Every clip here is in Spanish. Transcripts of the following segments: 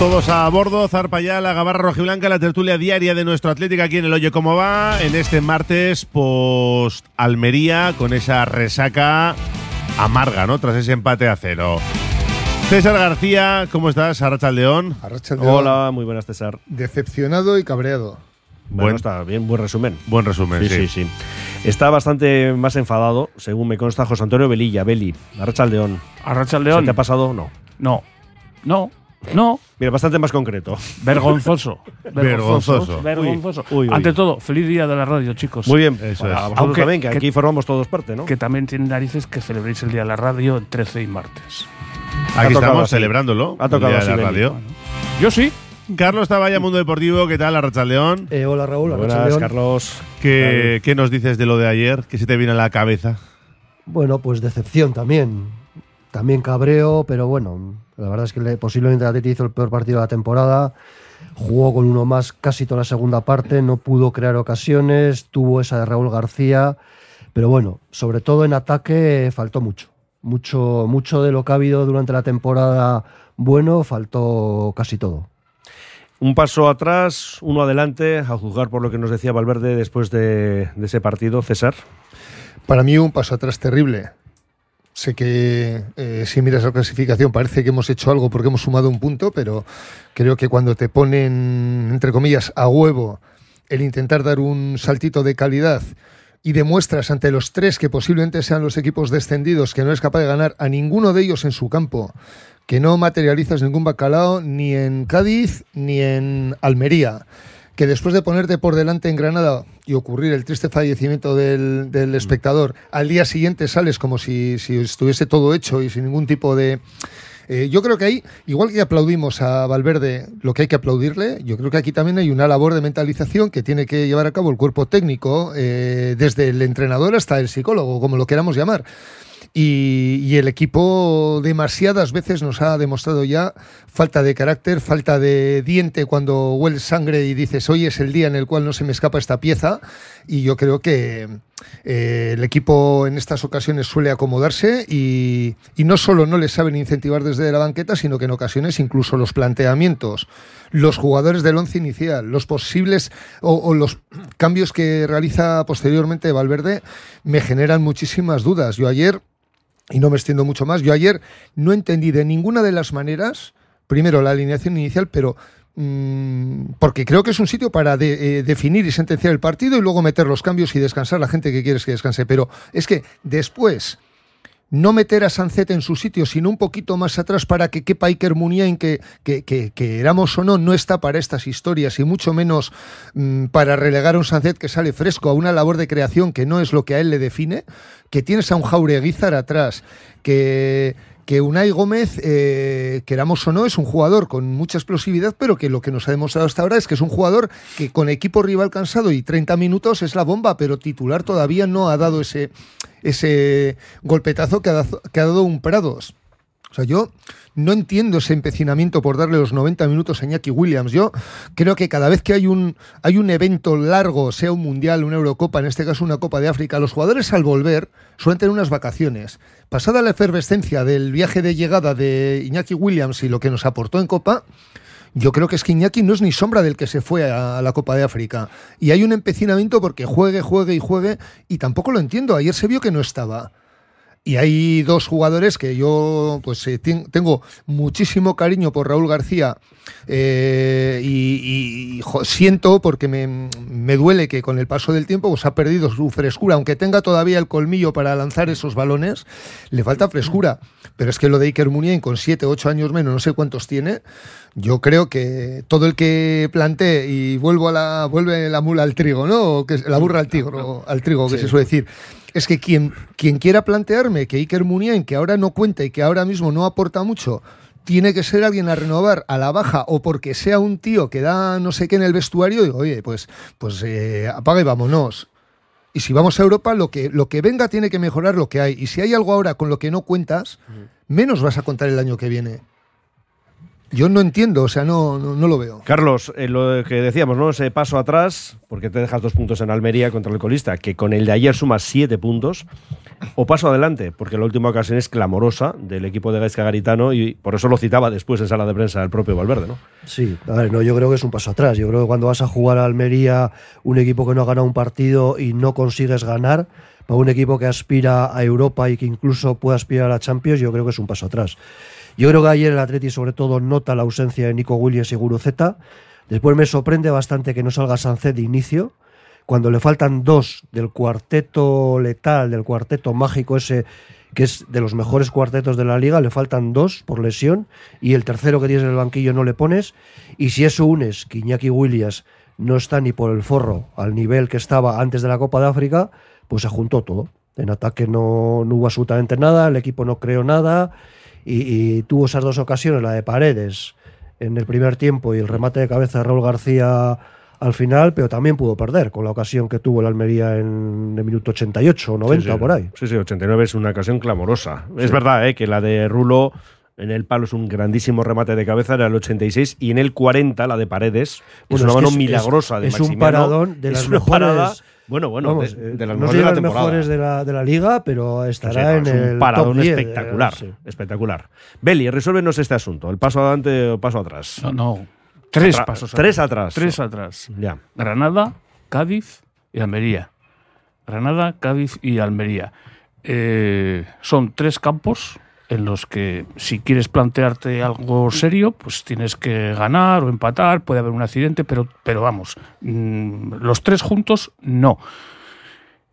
Todos a bordo, zarpa ya la gabarra rojiblanca, la tertulia diaria de nuestro Atlético aquí en el Oye Cómo Va, en este martes post Almería, con esa resaca amarga, ¿no? Tras ese empate a cero. César García, ¿cómo estás? Arracha León. Hola, muy buenas, César. Decepcionado y cabreado. Bueno, Buen- está bien, buen resumen. Buen resumen, Sí, sí, sí. Está bastante más enfadado, según me consta José Antonio Velilla, Beli, Arracha León. Arracha ¿Se León. te ha pasado? No. No, no, no. Mira, bastante más concreto. Vergonzoso. Vergonzoso. Vergonzoso. Uy, uy, uy. Ante todo, feliz día de la radio, chicos. Muy bien. Eso Para es. vosotros Aunque- también, que, que- aquí formamos todos parte, ¿no? Que también tiene narices que celebréis el día de la radio el 13 y martes. Aquí estamos así. celebrándolo. Ha tocado el día así, de la radio. Yo sí. Carlos Taballa, Mundo Deportivo, ¿qué tal? Arracha León. Eh, hola Raúl, Buenas. Carlos. ¿Qué, ¿Qué nos dices de lo de ayer? ¿Qué se te viene a la cabeza? Bueno, pues decepción también. También cabreo, pero bueno, la verdad es que le- posiblemente el Atleti hizo el peor partido de la temporada. Jugó con uno más casi toda la segunda parte, no pudo crear ocasiones, tuvo esa de Raúl García, pero bueno, sobre todo en ataque faltó mucho. Mucho, mucho de lo que ha habido durante la temporada bueno, faltó casi todo. Un paso atrás, uno adelante, a juzgar por lo que nos decía Valverde después de, de ese partido, César. Para mí un paso atrás terrible. Sé que eh, si miras la clasificación parece que hemos hecho algo porque hemos sumado un punto, pero creo que cuando te ponen, entre comillas, a huevo el intentar dar un saltito de calidad y demuestras ante los tres que posiblemente sean los equipos descendidos que no eres capaz de ganar a ninguno de ellos en su campo, que no materializas ningún bacalao ni en Cádiz ni en Almería, que después de ponerte por delante en Granada y ocurrir el triste fallecimiento del, del espectador, al día siguiente sales como si, si estuviese todo hecho y sin ningún tipo de... Eh, yo creo que ahí, igual que aplaudimos a Valverde lo que hay que aplaudirle, yo creo que aquí también hay una labor de mentalización que tiene que llevar a cabo el cuerpo técnico, eh, desde el entrenador hasta el psicólogo, como lo queramos llamar. Y, el equipo demasiadas veces nos ha demostrado ya falta de carácter, falta de diente cuando hueles sangre y dices, hoy es el día en el cual no se me escapa esta pieza. Y yo creo que eh, el equipo en estas ocasiones suele acomodarse y, no solo no les saben incentivar desde la banqueta, sino que en ocasiones incluso los planteamientos, los jugadores del once inicial, los posibles o los cambios que realiza posteriormente Valverde me generan muchísimas dudas. Yo ayer y no me extiendo mucho más. Yo ayer no entendí de ninguna de las maneras, primero la alineación inicial, pero mm, porque creo que es un sitio para eh, definir y sentenciar el partido y luego meter los cambios y descansar la gente que quieres que descanse. Pero es que después no meter a Sancet en su sitio, sino un poquito más atrás para que quepa Iker Muniain, que, que, que, que éramos o no, no está para estas historias y mucho menos mm, para relegar a un Sancet que sale fresco a una labor de creación que no es lo que a él le define, que tienes a un Jaureguizar atrás, que que Unai Gómez, eh, queramos o no, es un jugador con mucha explosividad, pero que lo que nos ha demostrado hasta ahora es que es un jugador que con equipo rival cansado y 30 minutos es la bomba, pero titular todavía no ha dado ese, ese golpetazo que que ha dado un Prados. O sea, yo no entiendo ese empecinamiento por darle los 90 minutos a Iñaki Williams. Yo creo que cada vez que hay un, hay un evento largo, sea un mundial, una Eurocopa, en este caso una Copa de África, los jugadores al volver suelen tener unas vacaciones. Pasada la efervescencia del viaje de llegada de Iñaki Williams y lo que nos aportó en Copa, yo creo que es que Iñaki no es ni sombra del que se fue a la Copa de África. Y hay un empecinamiento porque juegue, juegue y juegue, y tampoco lo entiendo. Ayer se vio que no estaba. Y hay dos jugadores que yo pues eh, ten- tengo muchísimo cariño por Raúl García eh, y, y, jo, siento porque me, me duele que con el paso del tiempo pues, ha perdido su frescura, aunque tenga todavía el colmillo para lanzar esos balones, le falta frescura. Pero es que lo de Iker Muniain con 7, 8 años menos, no sé cuántos tiene, yo creo que todo el que plantee y vuelvo a la vuelve la mula al trigo, ¿no? O que es- la burra al trigo, al trigo que se suele decir. Es que quien, quien quiera plantearme que Iker Muniain, que ahora no cuenta y que ahora mismo no aporta mucho, tiene que ser alguien a renovar a la baja o porque sea un tío que da no sé qué en el vestuario, digo, oye, pues, pues eh, apaga y vámonos. Y si vamos a Europa, lo que, lo que venga tiene que mejorar lo que hay. Y si hay algo ahora con lo que no cuentas, menos vas a contar el año que viene. Yo no entiendo, o sea, no, no, no lo veo. Carlos, eh, lo que decíamos, ¿no? Ese paso atrás, porque te dejas dos puntos en Almería contra el colista, que con el de ayer sumas siete puntos, o paso adelante, porque la última ocasión es clamorosa del equipo de Gaisca Garitano y por eso lo citaba después en sala de prensa el propio Valverde, ¿no? Sí, a ver, no, yo creo que es un paso atrás. Yo creo que cuando vas a jugar a Almería, un equipo que no ha ganado un partido y no consigues ganar, para un equipo que aspira a Europa y que incluso puede aspirar a la Champions, yo creo que es un paso atrás. Yo creo que ayer el Atleti sobre todo nota la ausencia de Nico Williams y Guruceta. Después me sorprende bastante que no salga Sancet de inicio, cuando le faltan dos del cuarteto letal, del cuarteto mágico ese que es de los mejores cuartetos de la liga, le faltan dos por lesión y el tercero que tienes en el banquillo no le pones. Y si eso unes que Williams no está ni por el forro al nivel que estaba antes de la Copa de África, pues se juntó todo. En ataque no, no hubo absolutamente nada, el equipo no creó nada y, y tuvo esas dos ocasiones, la de Paredes en el primer tiempo y el remate de cabeza de Raúl García al final, pero también pudo perder con la ocasión que tuvo el Almería en el minuto 88 o 90 Sí, por ahí. Sí, sí, 89 es una ocasión clamorosa. Es verdad ¿eh? que la de Rulo en el palo es un grandísimo remate de cabeza, era el 86, y en el 40 la de Paredes, es una mano es- milagrosa de es un paradón de las mejores- bueno, bueno, Vamos, de, eh, de las no mejores de la las temporada. mejores de la, de la liga, pero estará sí, en es el un paradón top 10, espectacular, eh, sí. espectacular. Beli, resuélvenos este asunto, el paso adelante o paso atrás. No, no. Tres Atra- pasos tres atrás. Tres atrás. Ya. Granada, Cádiz y Almería. Granada, Cádiz y Almería. Eh, son tres campos en los que si quieres plantearte algo serio, pues tienes que ganar o empatar, puede haber un accidente, pero, pero vamos, mm, los tres juntos no.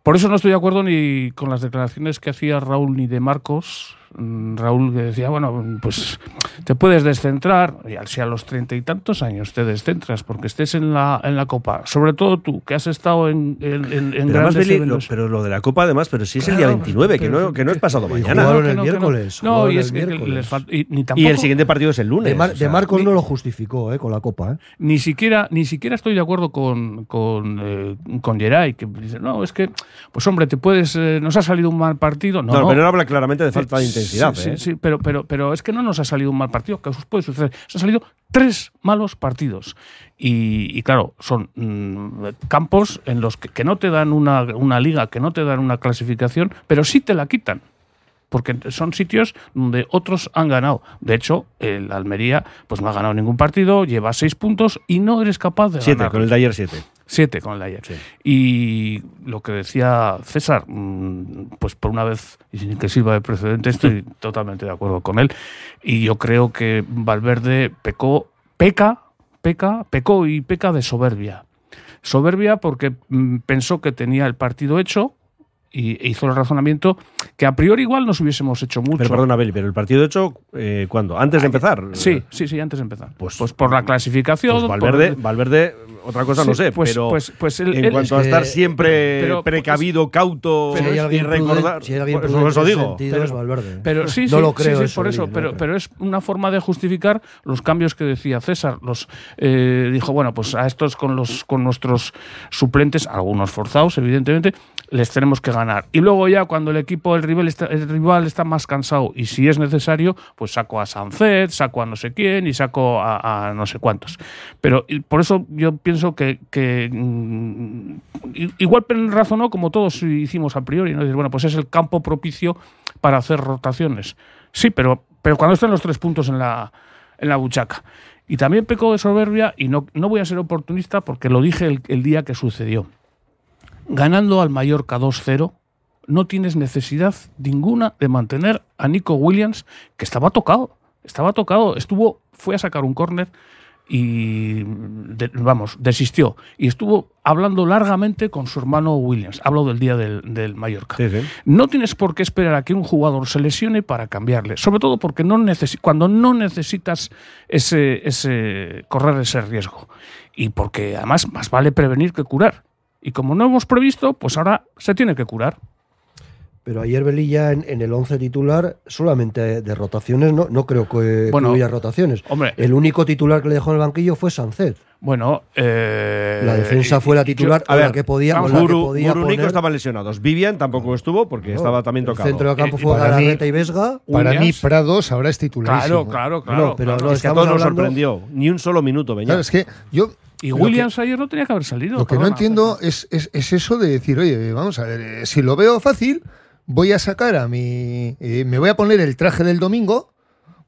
Por eso no estoy de acuerdo ni con las declaraciones que hacía Raúl ni de Marcos. Mm, Raúl que decía, bueno, pues te puedes descentrar, y al- si a los treinta y tantos años te descentras porque estés en la, en la Copa, sobre todo tú, que has estado en, en, en- Pero, además, lo, pero lo de la Copa, además, pero sí es el día Claro, 29, que, no, que no es pasado mañana. jugaron el miércoles, No, y el es que miércoles. les falta- y, ni Y tampoco, el siguiente partido es el lunes. De, Mar- o de sea, Marcos ni- no lo justificó eh, con la Copa. ¿eh? ni siquiera ni siquiera estoy de acuerdo con con, eh, con Geray que dice no es que pues hombre te puedes eh, nos ha salido un mal partido no, No, no. pero él habla claramente de falta de Sí, intensidad. Sí, ¿eh? sí, pero, pero, pero es que no nos ha salido un mal partido, que os puede suceder. Se han salido tres malos partidos. Y, y claro, son mm, campos en los que, que no te dan una, una liga, que no te dan una clasificación, pero sí te la quitan. Porque son sitios donde otros han ganado. De hecho, el Almería pues no ha ganado ningún partido, lleva seis puntos y no eres capaz de Siete, ganar. con el de ayer siete. Siete con el. Sí. Y lo que decía César, mm, pues por una vez, y sin que sirva de precedente, estoy totalmente de acuerdo con él. Y yo creo que Valverde pecó, peca, peca, pecó y peca de soberbia. Soberbia porque mm, pensó que tenía el partido hecho y e hizo el razonamiento que a priori igual nos hubiésemos hecho mucho. Pero perdona, Beli, pero el partido hecho, eh, ¿cuándo? ¿Antes de empezar? Sí, sí, sí, antes de empezar. Pues- Pues, por la clasificación. Pues por- Valverde, Valverde, otra cosa no sé, pues- pero pues- pues en cuanto a es estar que- siempre pero- precavido, cauto Si y recordar. prudente- si hay alguien pues eso digo. Pero- es Valverde. Pero sí, no sí, lo creo sí, eso, por eso, no pero, creo. pero es una forma de justificar los cambios que decía César. Los eh, dijo, bueno, pues a estos con los con nuestros suplentes, algunos forzados, evidentemente, les tenemos que ganar. Y luego ya cuando el equipo, el rival está, el rival está más cansado y si es necesario, pues saco a Sancet, saco a no sé quién y saco a, no sé cuántos. Pero por eso yo pienso que, que, mm, igual razonó como todos hicimos a priori, ¿no? Dices, bueno, pues es el campo propicio para hacer rotaciones. Sí, pero, pero cuando estén los tres puntos en la, en la buchaca. Y también pecó de soberbia, y no, no voy a ser oportunista porque lo dije el día que sucedió. Ganando al Mallorca 2-0, no tienes necesidad ninguna de mantener a Nico Williams, que estaba tocado. Estaba tocado. Estuvo, fue a sacar un córner y de- vamos, desistió. Y estuvo hablando largamente con su hermano Williams. Hablo del día del, del Mallorca. Sí, sí. No tienes por qué esperar a que un jugador se lesione para cambiarle, sobre todo porque no cuando no necesitas ese, ese correr ese riesgo y porque además más vale prevenir que curar. Y como no hemos previsto, pues ahora se tiene que curar. Pero ayer Velilla en, en el 11 titular, solamente de rotaciones, no, no creo que Bueno, hubiera rotaciones. hombre. El único titular que le dejó en el banquillo fue Sancet. Bueno, eh, La defensa fue la titular a con la ver, que podía, con la que Muru, podía Muru poner. estaban lesionados. Vivian tampoco estuvo porque estaba también El tocado. centro de campo Eh, fue para mí- Galarreta y Vesga. Para mí. Prados ahora es titular. Claro, claro, claro. No, pero claro. no, es que a todos nos hablando- sorprendió. Ni un solo minuto, Beñat. Claro, es que yo. Y que- Williams ayer no tenía que haber salido. Lo que no entiendo es, es, es eso de decir, oye, vamos a ver, eh, si lo veo fácil, voy a sacar a mi. eh, me voy a poner el traje del domingo,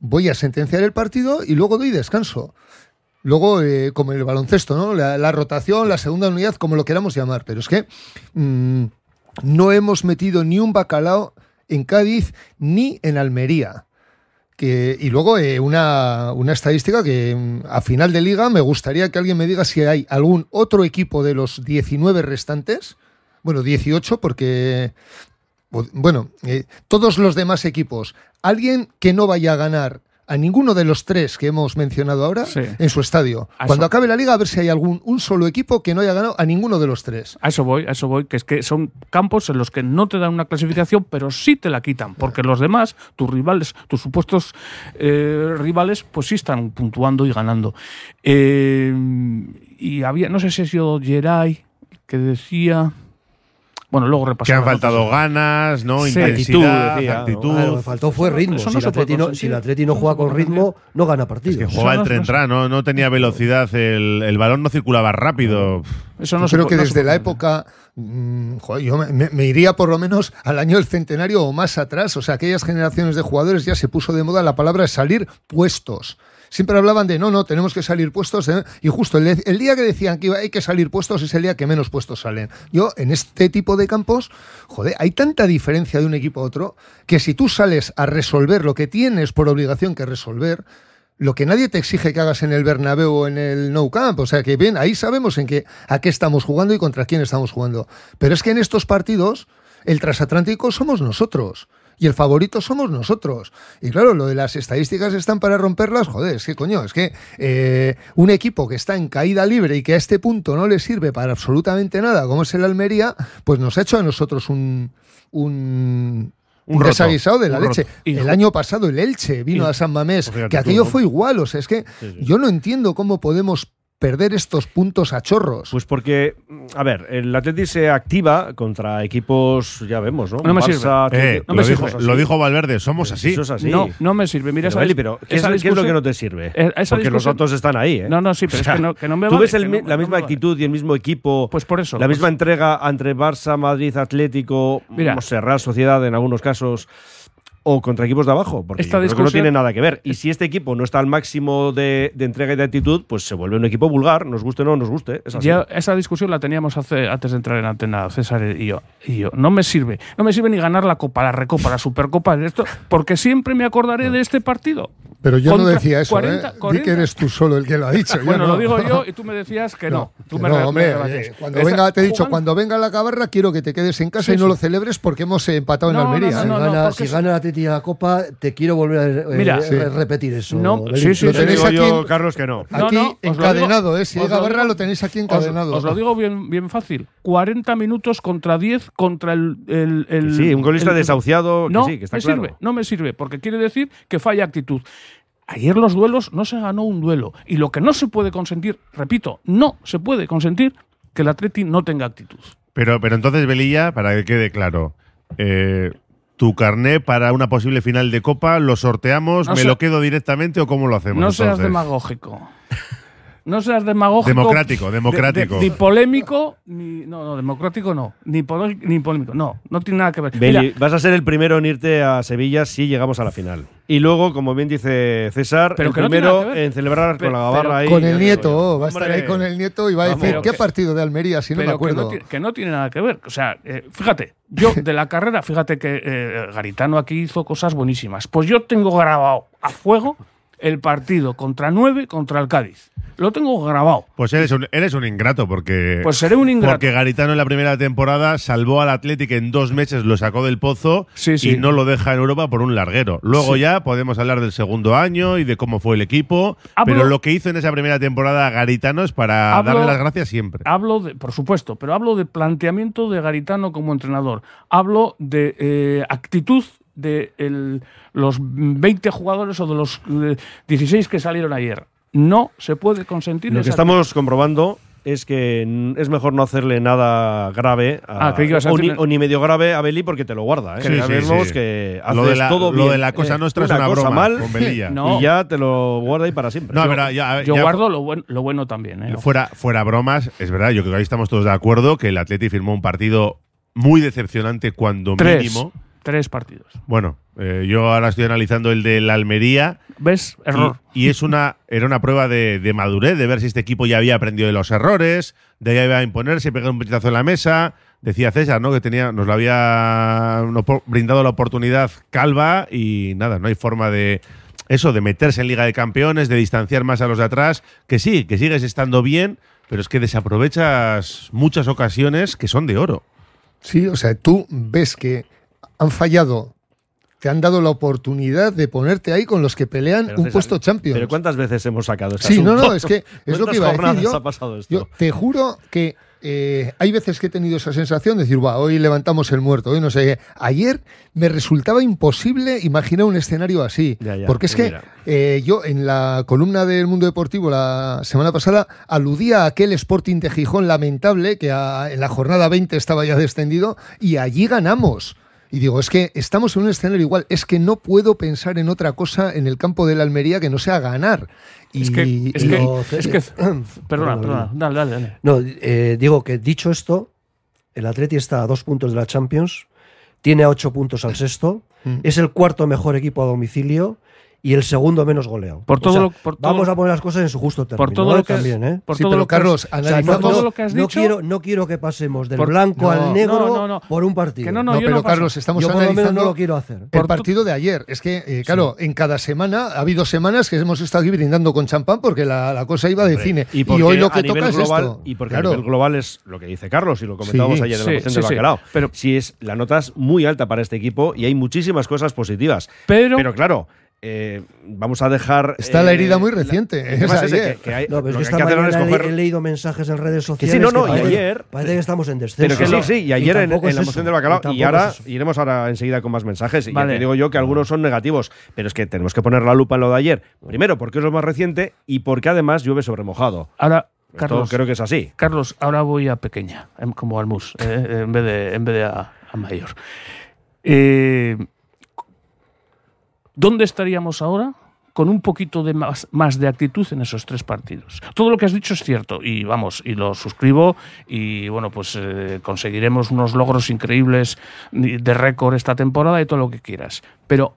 voy a sentenciar el partido y luego doy descanso. Luego, eh, como el baloncesto, ¿no? La, la rotación, la segunda unidad, como lo queramos llamar. Pero es que mm, no hemos metido ni un bacalao en Cádiz ni en Almería. Y luego eh, una, una estadística que mm, a final de liga me gustaría que alguien me diga si hay algún otro equipo de los 19 restantes, bueno, 18 porque, bueno, eh, todos los demás equipos, alguien que no vaya a ganar a ninguno de los tres que hemos mencionado ahora Sí. en su estadio. A Cuando eso- acabe la liga, a ver si hay algún un solo equipo que no haya ganado a ninguno de los tres. A eso voy, a eso voy, que es que son campos en los que no te dan una clasificación, pero sí te la quitan, porque los demás, tus rivales, tus supuestos eh, rivales, pues sí están puntuando y ganando. Eh, y había, no sé si ha sido Geray que decía. Bueno, luego Que repasamos. han faltado ganas, ¿no? Sí. Intensidad, Actitud, decía. actitud. Lo que faltó fue ritmo. eso si, no el Atleti no, si el Atleti no juega con ritmo, no gana partidos. Que jugaba el no- tren ¿no? no tenía velocidad, el, el balón no circulaba rápido. Eso no Yo creo que desde la época, mm, joder, yo me, me- me iría por lo menos al año del centenario o más atrás. O sea, aquellas generaciones de jugadores ya se puso de moda la palabra salir puestos. Siempre hablaban de no, no, tenemos que salir puestos. ¿eh? Y justo el, el día que decían que hay que salir puestos es el día que menos puestos salen. Yo, en este tipo de campos, joder, hay tanta diferencia de un equipo a otro que si tú sales a resolver lo que tienes por obligación que resolver, lo que nadie te exige que hagas en el Bernabéu o en el Nou Camp. O sea que bien, ahí sabemos en qué, a qué estamos jugando y contra quién estamos jugando. Pero es que en estos partidos, el transatlántico somos nosotros. Y el favorito somos nosotros. Y claro, lo de las estadísticas están para romperlas. Joder, es que coño, es que eh, un equipo que está en caída libre y que a este punto no le sirve para absolutamente nada, como es el Almería, pues nos ha hecho a nosotros un, un, Un desaguisado de la un leche. el año pasado el Elche vino y- a San Mamés, Pues que aquello fue igual. O sea, es que Sí, sí. yo no entiendo cómo podemos perder estos puntos a chorros. Pues porque, a ver, el Atleti se activa contra equipos, ya vemos, ¿no? No me sirve. Eh, no lo, me dijo, sirve. lo dijo Valverde, somos así. Eso es así. No, no me sirve. Mira, Pero, esa Eli, pero ¿qué, esa es, qué es lo que no te sirve? Eh, esa Porque los datos están ahí, ¿eh? No, no, sí, pero O es que no, que no me Tú vale, ves el no- la no misma vale. actitud y el mismo equipo, Pues por eso. la pues- misma entrega entre Barça, Madrid, Atlético, Mira. Sociedad en algunos casos, o contra equipos de abajo, porque Esta yo creo que no tiene nada que ver. Y si este equipo no está al máximo de, de entrega y de actitud, pues se vuelve un equipo vulgar, nos guste o no nos guste. Es así. Ya esa discusión la teníamos hace, antes de entrar en antena, César y yo, y yo. No me sirve. No me sirve ni ganar la Copa, la Recopa, la Supercopa, esto, porque siempre me acordaré de este partido. Pero yo no decía eso, 40, ¿eh? Di 40. que eres tú solo el que lo ha dicho. yo Bueno, no. lo digo yo y tú me decías que no. Tú Que me no, hombre, cuando venga, te he dicho, jugando- cuando venga la cabarra quiero que te quedes en casa Sí, y no sí. lo celebres porque hemos empatado No, en no, Almería. no, ¿eh? si no, gana, porque si gana la Atleti la Copa, te quiero volver a eh, Mira, sí. repetir eso. No, sí, sí, Lo sí, tenéis aquí yo, Carlos, que no. No, Aquí no, encadenado, ¿eh? Si hay digo- lo tenéis aquí encadenado. os lo digo bien, bien fácil. 40 minutos contra 10 contra el. el, el- Sí, un golista desahuciado, No, me sirve, no me sirve, porque quiere decir que falla actitud. Ayer los duelos no se ganó un duelo. Y lo que no se puede consentir, repito, no se puede consentir que el Atleti no tenga actitud. Pero, pero entonces, Belilla, para que quede claro, eh, tu carné para una posible final de Copa, ¿lo sorteamos? No ¿Me lo quedo directamente o cómo lo hacemos? No seas demagógico. No seas demagógico. Democrático, de- democrático. de- ni polémico, ni. No, no, democrático no. Ni, polo- ni polémico. No, no tiene nada que ver. Beli, Mira, vas a ser el primero en irte a Sevilla si llegamos a la final. Y luego, como bien dice César, Pero el que primero en celebrar Pero- con la gabarra ahí. Con el nieto, va a estar ahí con el nieto y va a decir, ¿qué que- partido de Almería? Si no me pero que no, acuerdo. tiene, que no tiene nada que ver. O sea, eh, fíjate, yo de la carrera, fíjate que eh, Garitano aquí hizo cosas buenísimas. Pues yo tengo grabado a fuego el partido contra 9 contra el Cádiz. Lo tengo grabado. Pues eres un, eres un ingrato, porque. Pues seré un ingrato. Porque Garitano en la primera temporada salvó al Atlético en dos meses, lo sacó del pozo Sí, sí. y no lo deja en Europa por un larguero. Luego Sí. ya podemos hablar del segundo año y de cómo fue el equipo. Hablo- pero lo que hizo en esa primera temporada Garitano es para Hablo- darle las gracias siempre. Hablo de, por supuesto, pero hablo de planteamiento de Garitano como entrenador. Hablo de eh, actitud de el- los 20 jugadores o de los eh, 16 que salieron ayer. No se puede consentir Lo que estamos comprobando es que es mejor no hacerle nada grave a- Ah, creí que ibas a o, ni, decirle- o ni medio grave a Beli porque te lo guarda. ¿eh? Sí, ya sí, vemos sí. que Lo de la, todo lo bien, de la cosa eh, nuestra es una, cosa broma mal con Belilla. No. y ya te lo guarda ahí para siempre. No, Yo- es verdad, ya- Yo ya- guardo lo, buen- lo bueno también. ¿eh? Fuera, fuera bromas, es verdad, yo creo que ahí estamos todos de acuerdo que el Atleti firmó un partido muy decepcionante cuando Tres. mínimo. Tres partidos. Bueno, eh, yo ahora estoy analizando el del Almería ¿Ves? Error. Y, y es una, era una prueba de, de madurez, de ver si este equipo ya había aprendido de los errores, de ya iba a imponerse, pegar un puñetazo en la mesa. Decía César, ¿no? Que tenía, nos lo había brindado la oportunidad Calva y nada, no hay forma de eso, de meterse en Liga de Campeones, de distanciar más a los de atrás, que sí, que sigues estando bien, pero es que desaprovechas muchas ocasiones que son de oro. Sí, o sea, tú ves que han fallado, te han dado la oportunidad de ponerte ahí con los que pelean Pero, un César, puesto Champions. Pero ¿cuántas veces hemos sacado este Sí, no, asunto? no, es que es lo que iba a ¿Cuántas decir. Yo, ha pasado esto? yo te juro que eh, hay veces que he tenido esa sensación de decir, va, hoy levantamos el muerto, hoy no sé qué. Ayer me resultaba imposible imaginar un escenario así. Ya, ya, porque es que eh, yo en la columna del Mundo Deportivo la semana pasada aludía a aquel Sporting de Gijón lamentable que a- en la jornada 20 estaba ya descendido y allí ganamos. Y digo, es que estamos en un escenario igual, es que no puedo pensar en otra cosa en el campo de la Almería que no sea ganar. Y, es que, es que, lo- es que- perdona, Perdona, perdona, dale, dale, dale. No, eh, digo que dicho esto, el Atleti está a dos puntos de la Champions, tiene a ocho puntos al sexto, Mm. es el cuarto mejor equipo a domicilio y el segundo menos goleado. Por O todo sea, lo- por todo- vamos a poner las cosas en su justo término. Por todo ¿eh? lo que has- también, ¿eh? por Sí, todo pero lo que has- Carlos, O sea, no, analizamos- todo no- lo que has no dicho- quiero, no quiero que pasemos del Por- blanco no, al negro no, no, no. por un partido. Que no, No, yo pero. Carlos, estamos Yo por lo menos analizando no lo quiero hacer. el partido de ayer. Es que, eh, claro, en cada semana ha habido semanas que hemos estado aquí brindando con champán porque la, la cosa iba de cine. Y, Y, hoy lo que toca global, es esto. Y porque Claro. a nivel global es lo que dice Carlos y lo comentábamos Sí, ayer en sí, la sí, del sí. bacalao. Pero- si es, la nota es muy alta para este equipo y hay muchísimas cosas positivas. Pero- claro, eh, vamos a dejar. Está eh, la herida muy reciente, es ayer. que- que hay- No, pero es que que mañana he- leído mensajes en redes sociales. sí, no, no, y parece, ayer- parece que estamos en descenso. Pero que sí, sí, y ayer en, la moción del bacalao, y ahora es iremos ahora enseguida con más mensajes. Y Vale. ya te digo yo que algunos son negativos, pero es que tenemos que poner la lupa en lo de ayer. Primero, porque es lo más reciente y porque además llueve sobre mojado. Ahora, Esto Carlos, creo que es así. Carlos, ahora voy a pequeña, em, como al mus, eh, en vez de, en vez de a, a mayor. Eh, ¿Dónde estaríamos ahora con un poquito de más, más de actitud en esos tres partidos? Todo lo que has dicho es cierto y vamos, y lo suscribo y bueno, pues eh, conseguiremos unos logros increíbles de récord esta temporada y todo lo que quieras. Pero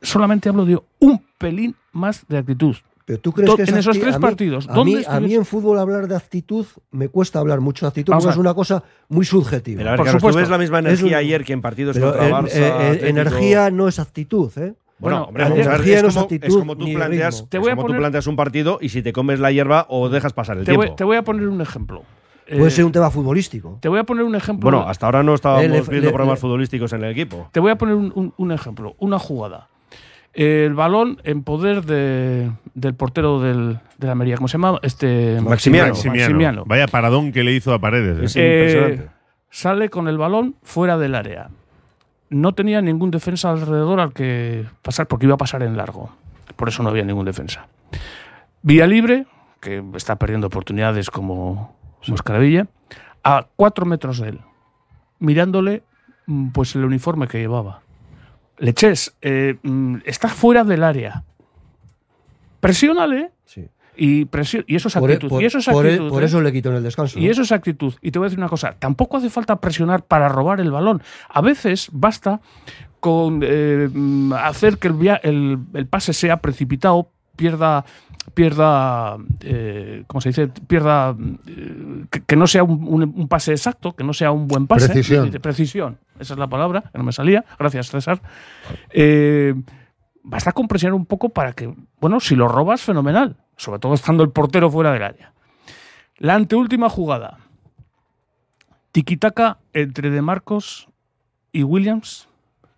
solamente hablo de un pelín más de actitud. Pero tú crees To- que en esos tres a mí- partidos, A ¿dónde mí, a mí en fútbol hablar de actitud me cuesta hablar mucho de actitud porque a es una cosa muy subjetiva. Pero a ver, Por Carlos, tú supuesto. ves la misma energía un- ayer que en partidos Pero contra en- Barça. Atlético. energía no es actitud, ¿eh? Bueno, Bueno, hombre, vamos a ver, energía es no es como, actitud es como tú planteas, ritmo. Te es voy a como tú poner- planteas un partido y si te comes la hierba o dejas pasar el Te tiempo. voy, te voy a poner un ejemplo. Puede Eh, ser un tema futbolístico. Te voy a poner un ejemplo. Bueno, hasta ahora no estábamos le- viendo le- problemas le- futbolísticos en el equipo. Te voy a poner un, un- un ejemplo, una jugada. El balón en poder de- del portero del, de la Almería, ¿cómo se llama? Este Maximiano. Maximiano. Vaya paradón que le hizo a Paredes. Es ¿eh? Eh, impresionante. sale con el balón fuera del área. No tenía ningún defensa alrededor al que pasar, porque iba a pasar en largo. Por eso no había ningún defensa. Vía libre, que está perdiendo oportunidades como Moscaravilla, a cuatro metros de él, mirándole mm, pues el uniforme que llevaba. Leches, eh, mm, está fuera del área. Presiónale Sí. Y, presio- y eso es Por, actitud. por- y eso es por- actitud. por ¿eh? eso le quito en el descanso. Y eso es actitud. Y te voy a decir una cosa, tampoco hace falta presionar para robar el balón. A veces basta con eh, hacer que el, el- el pase sea precipitado, pierda, pierda eh, ¿cómo se dice? Pierda, eh, que, que no sea un, un- un pase exacto, que no sea un buen pase. Precisión. Precisión, esa es la palabra, que no me salía. Gracias, César. Eh, basta con presionar un poco para que, bueno, si lo robas, fenomenal. Sobre todo estando el portero fuera del área. La anteúltima jugada. Tiquitaca entre De Marcos y Williams.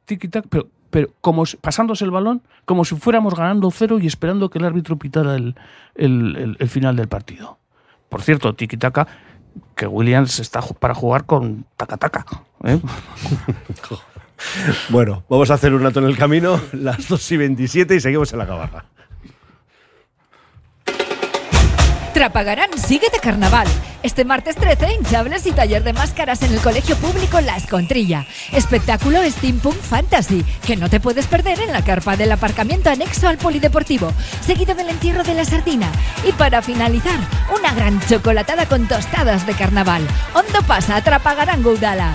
Tiquitaca, pero, pero como si- pasándose el balón, como si fuéramos ganando cero y esperando que el árbitro pitara el, el- final del partido. Por cierto, Tiquitaca, que Williams está para jugar con taca-taca. ¿eh? Bueno, vamos a hacer un alto en el camino, las 2 y 27 y seguimos en la gabarra. Trapagarán sigue de carnaval. Este martes 13, hinchables y taller de máscaras en el Colegio Público La Escontrilla. Espectáculo Steampunk Fantasy, que no te puedes perder en la carpa del aparcamiento anexo al Polideportivo, seguido del entierro de la sardina. Y para finalizar, una gran chocolatada con tostadas de carnaval. Hondo pasa, Trapagarán Goudala.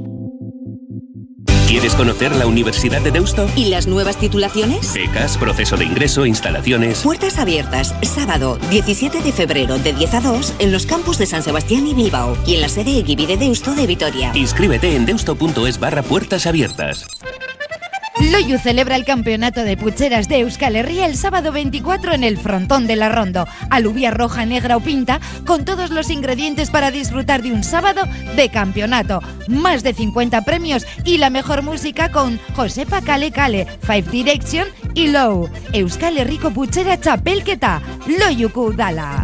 ¿Quieres conocer la Universidad de Deusto? ¿Y las nuevas titulaciones? Becas, proceso de ingreso, instalaciones. Puertas abiertas, sábado 17 de febrero de 10 a 2 en los campus de San Sebastián y Bilbao y en la sede Equivi de Deusto de Vitoria. Inscríbete en deusto.es barra puertas abiertas. Loyu celebra el campeonato de pucheras de Euskal Herria el sábado 24 en el frontón de la Rondo. Alubia roja, negra o pinta, con todos los ingredientes para disfrutar de un sábado de campeonato. Más de 50 premios y la mejor música con Josepa Kale Kale, Five Direction y Low. Euskal Herriko puchera txapelketa, Loiuku dala.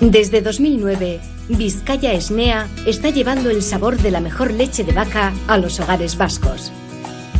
Desde 2009, Vizcaya Esnea está llevando el sabor de la mejor leche de vaca a los hogares vascos.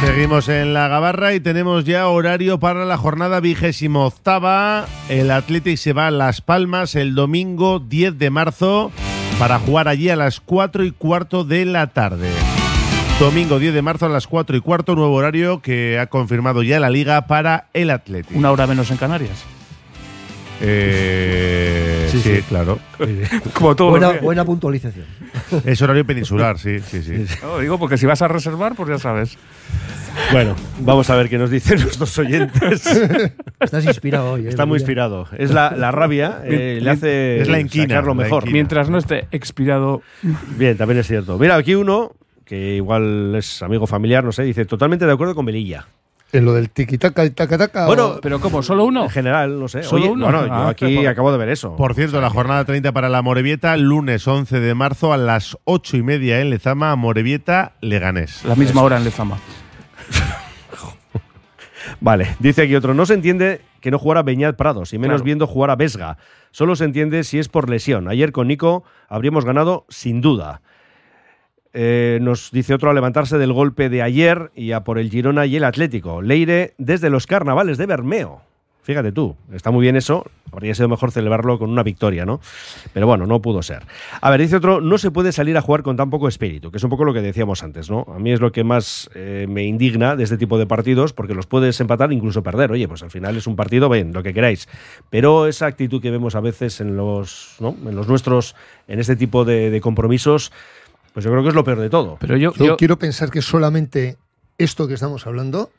Seguimos en la Gabarra y tenemos ya horario para la jornada vigésimo octava. El Athletic se va a Las Palmas el domingo 10 de marzo para jugar allí a las 4 y cuarto de la tarde. Domingo 10 de marzo a las 4 y cuarto, nuevo horario que ha confirmado ya la liga para el Athletic. Una hora menos en Canarias. Eh, sí, Sí, sí. claro. Como todo. Buena, buena puntualización. Es horario peninsular, sí, sí, sí. No, digo porque si vas a reservar, pues ya sabes. Bueno, vamos a ver qué nos dicen nuestros oyentes. Estás inspirado hoy. ¿eh? Está muy inspirado. Es la, la rabia, eh, le hace Es la inquina, lo mejor. inquina. Mientras no esté expirado. Bien, también es cierto. Mira, aquí uno, que igual es amigo familiar, no sé, dice totalmente de acuerdo con Melilla. En lo del tiki-taka y taka-taka. Bueno, o- Pero ¿cómo? ¿Solo uno? En general, no sé. ¿Solo Oye, uno? Bueno, yo Ah, aquí por- acabo de ver eso. Por cierto, la jornada 30 para la Morevieta, lunes 11 de marzo a las 8 y media en Lezama, Morevieta, Leganés. La misma hora en Lezama. Vale, dice aquí otro, no se entiende que no jugara Beñat Prados y menos Claro. viendo jugar a Vesga. Solo se entiende si es por lesión. Ayer con Nico habríamos ganado sin duda. Eh, nos dice otro a levantarse del golpe de ayer y a por el Girona y el Atlético. Leire desde los carnavales de Bermeo. Fíjate tú, está muy bien eso. Habría sido mejor celebrarlo con una victoria, ¿no? Pero bueno, no pudo ser. A ver, dice otro, no se puede salir a jugar con tan poco espíritu, que es un poco lo que decíamos antes, ¿no? A mí es lo que más eh, me indigna de este tipo de partidos, porque los puedes empatar, incluso perder. Oye, pues al final es un partido, ven, lo que queráis. Pero esa actitud que vemos a veces en los, ¿no? en los nuestros, en este tipo de, de compromisos, pues yo creo que es lo peor de todo. Pero yo, Yo, quiero pensar que solamente esto que estamos hablando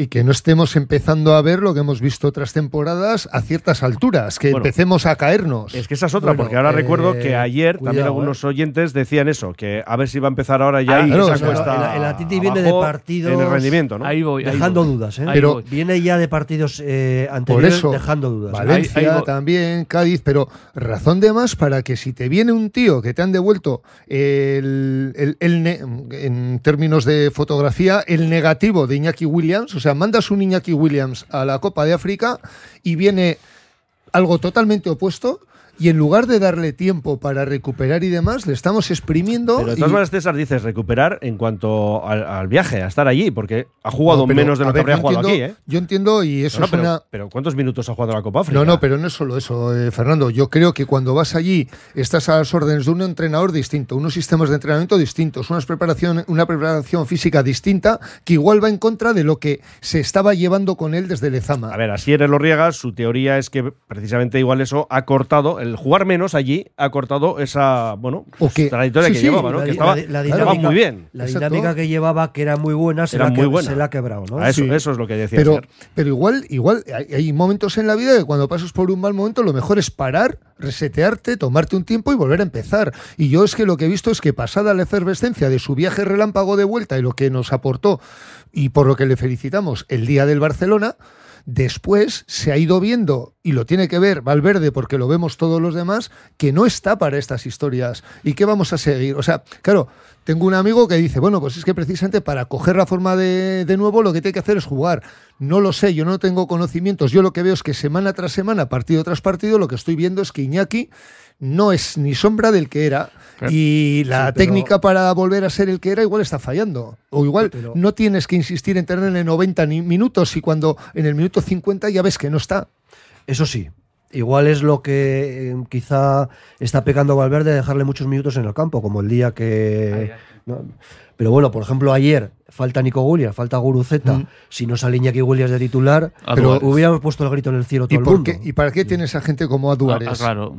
y que no estemos empezando a ver lo que hemos visto otras temporadas a ciertas alturas, que Bueno, empecemos a caernos. Es que esa es otra, Bueno, porque ahora eh, recuerdo que ayer también cuidado, algunos oyentes decían eso, que a ver si va a empezar ahora ya Ahí, esa claro, cuesta el, el Atleti viene de partidos en el rendimiento, ¿no? Ahí voy, ahí dejando voy. dudas, ¿eh? Ahí Pero voy. viene ya de partidos eh, Por anteriores eso, dejando dudas. ¿eh? Valencia Ahí- ahí voy. también, Cádiz, pero razón de más para que si te viene un tío que te han devuelto el, el- el ne- en términos de fotografía, el negativo de Iñaki Williams, o sea, mandas un Iñaki Williams a la Copa de África y viene algo totalmente opuesto. Y en lugar de darle tiempo para recuperar y demás, le estamos exprimiendo. Pero de y- todas maneras, César, dices recuperar en cuanto al, al viaje, a estar allí, porque ha jugado No, pero, menos de lo que habría jugado entiendo- aquí, ¿eh? Yo entiendo y eso No, no, es pero, una. pero ¿cuántos minutos ha jugado la Copa África? No, no, pero no es solo eso, eh, Fernando. Yo creo que cuando vas allí, estás a las órdenes de un entrenador distinto, unos sistemas de entrenamiento distintos, unas preparación, una preparación física distinta, que igual va en contra de lo que se estaba llevando con él desde Lezama. A ver, así eres Lorriaga, su teoría es que precisamente igual eso ha cortado, el jugar menos allí ha cortado esa, bueno, pues, que- trayectoria sí, que sí, llevaba, ¿no? La, que di- estaba, la di- la estaba dinámica- muy bien. La Exacto. dinámica que llevaba, que era muy buena, se, Era la, muy que- buena. se la ha quebrado, ¿no? A eso, Sí. eso es lo que decía Pero, ayer. pero igual, igual hay, hay momentos en la vida que cuando pasas por un mal momento lo mejor es parar, resetearte, tomarte un tiempo y volver a empezar. Y yo es que lo que he visto es que pasada la efervescencia de su viaje relámpago de vuelta y lo que nos aportó y por lo que le felicitamos el día del Barcelona, después se ha ido viendo, y lo tiene que ver Valverde porque lo vemos todos los demás, que no está para estas historias y que vamos a seguir. O sea, claro, tengo un amigo que dice, bueno, pues es que precisamente para coger la forma de, de nuevo lo que tiene que hacer es jugar. No lo sé, yo no tengo conocimientos, yo lo que veo es que semana tras semana, partido tras partido, lo que estoy viendo es que Iñaki no es ni sombra del que era y la Sí, pero- técnica para volver a ser el que era igual está fallando. O igual Pero- no tienes que insistir en tenerle 90 ni- minutos y cuando en el minuto 50 ya ves que no está. Eso sí. Igual es lo que eh, quizá está pecando Valverde dejarle muchos minutos en el campo, como el día que. ¿no? Pero bueno, por ejemplo, ayer falta Nico Williams, falta Guruceta. Mm. Si no sale Iñaki Williams de titular, Pero- hubiéramos puesto el grito en el cielo todo ¿Y, el mundo. qué, ¿Y para qué tienes a gente como a Duárez? Ah, claro.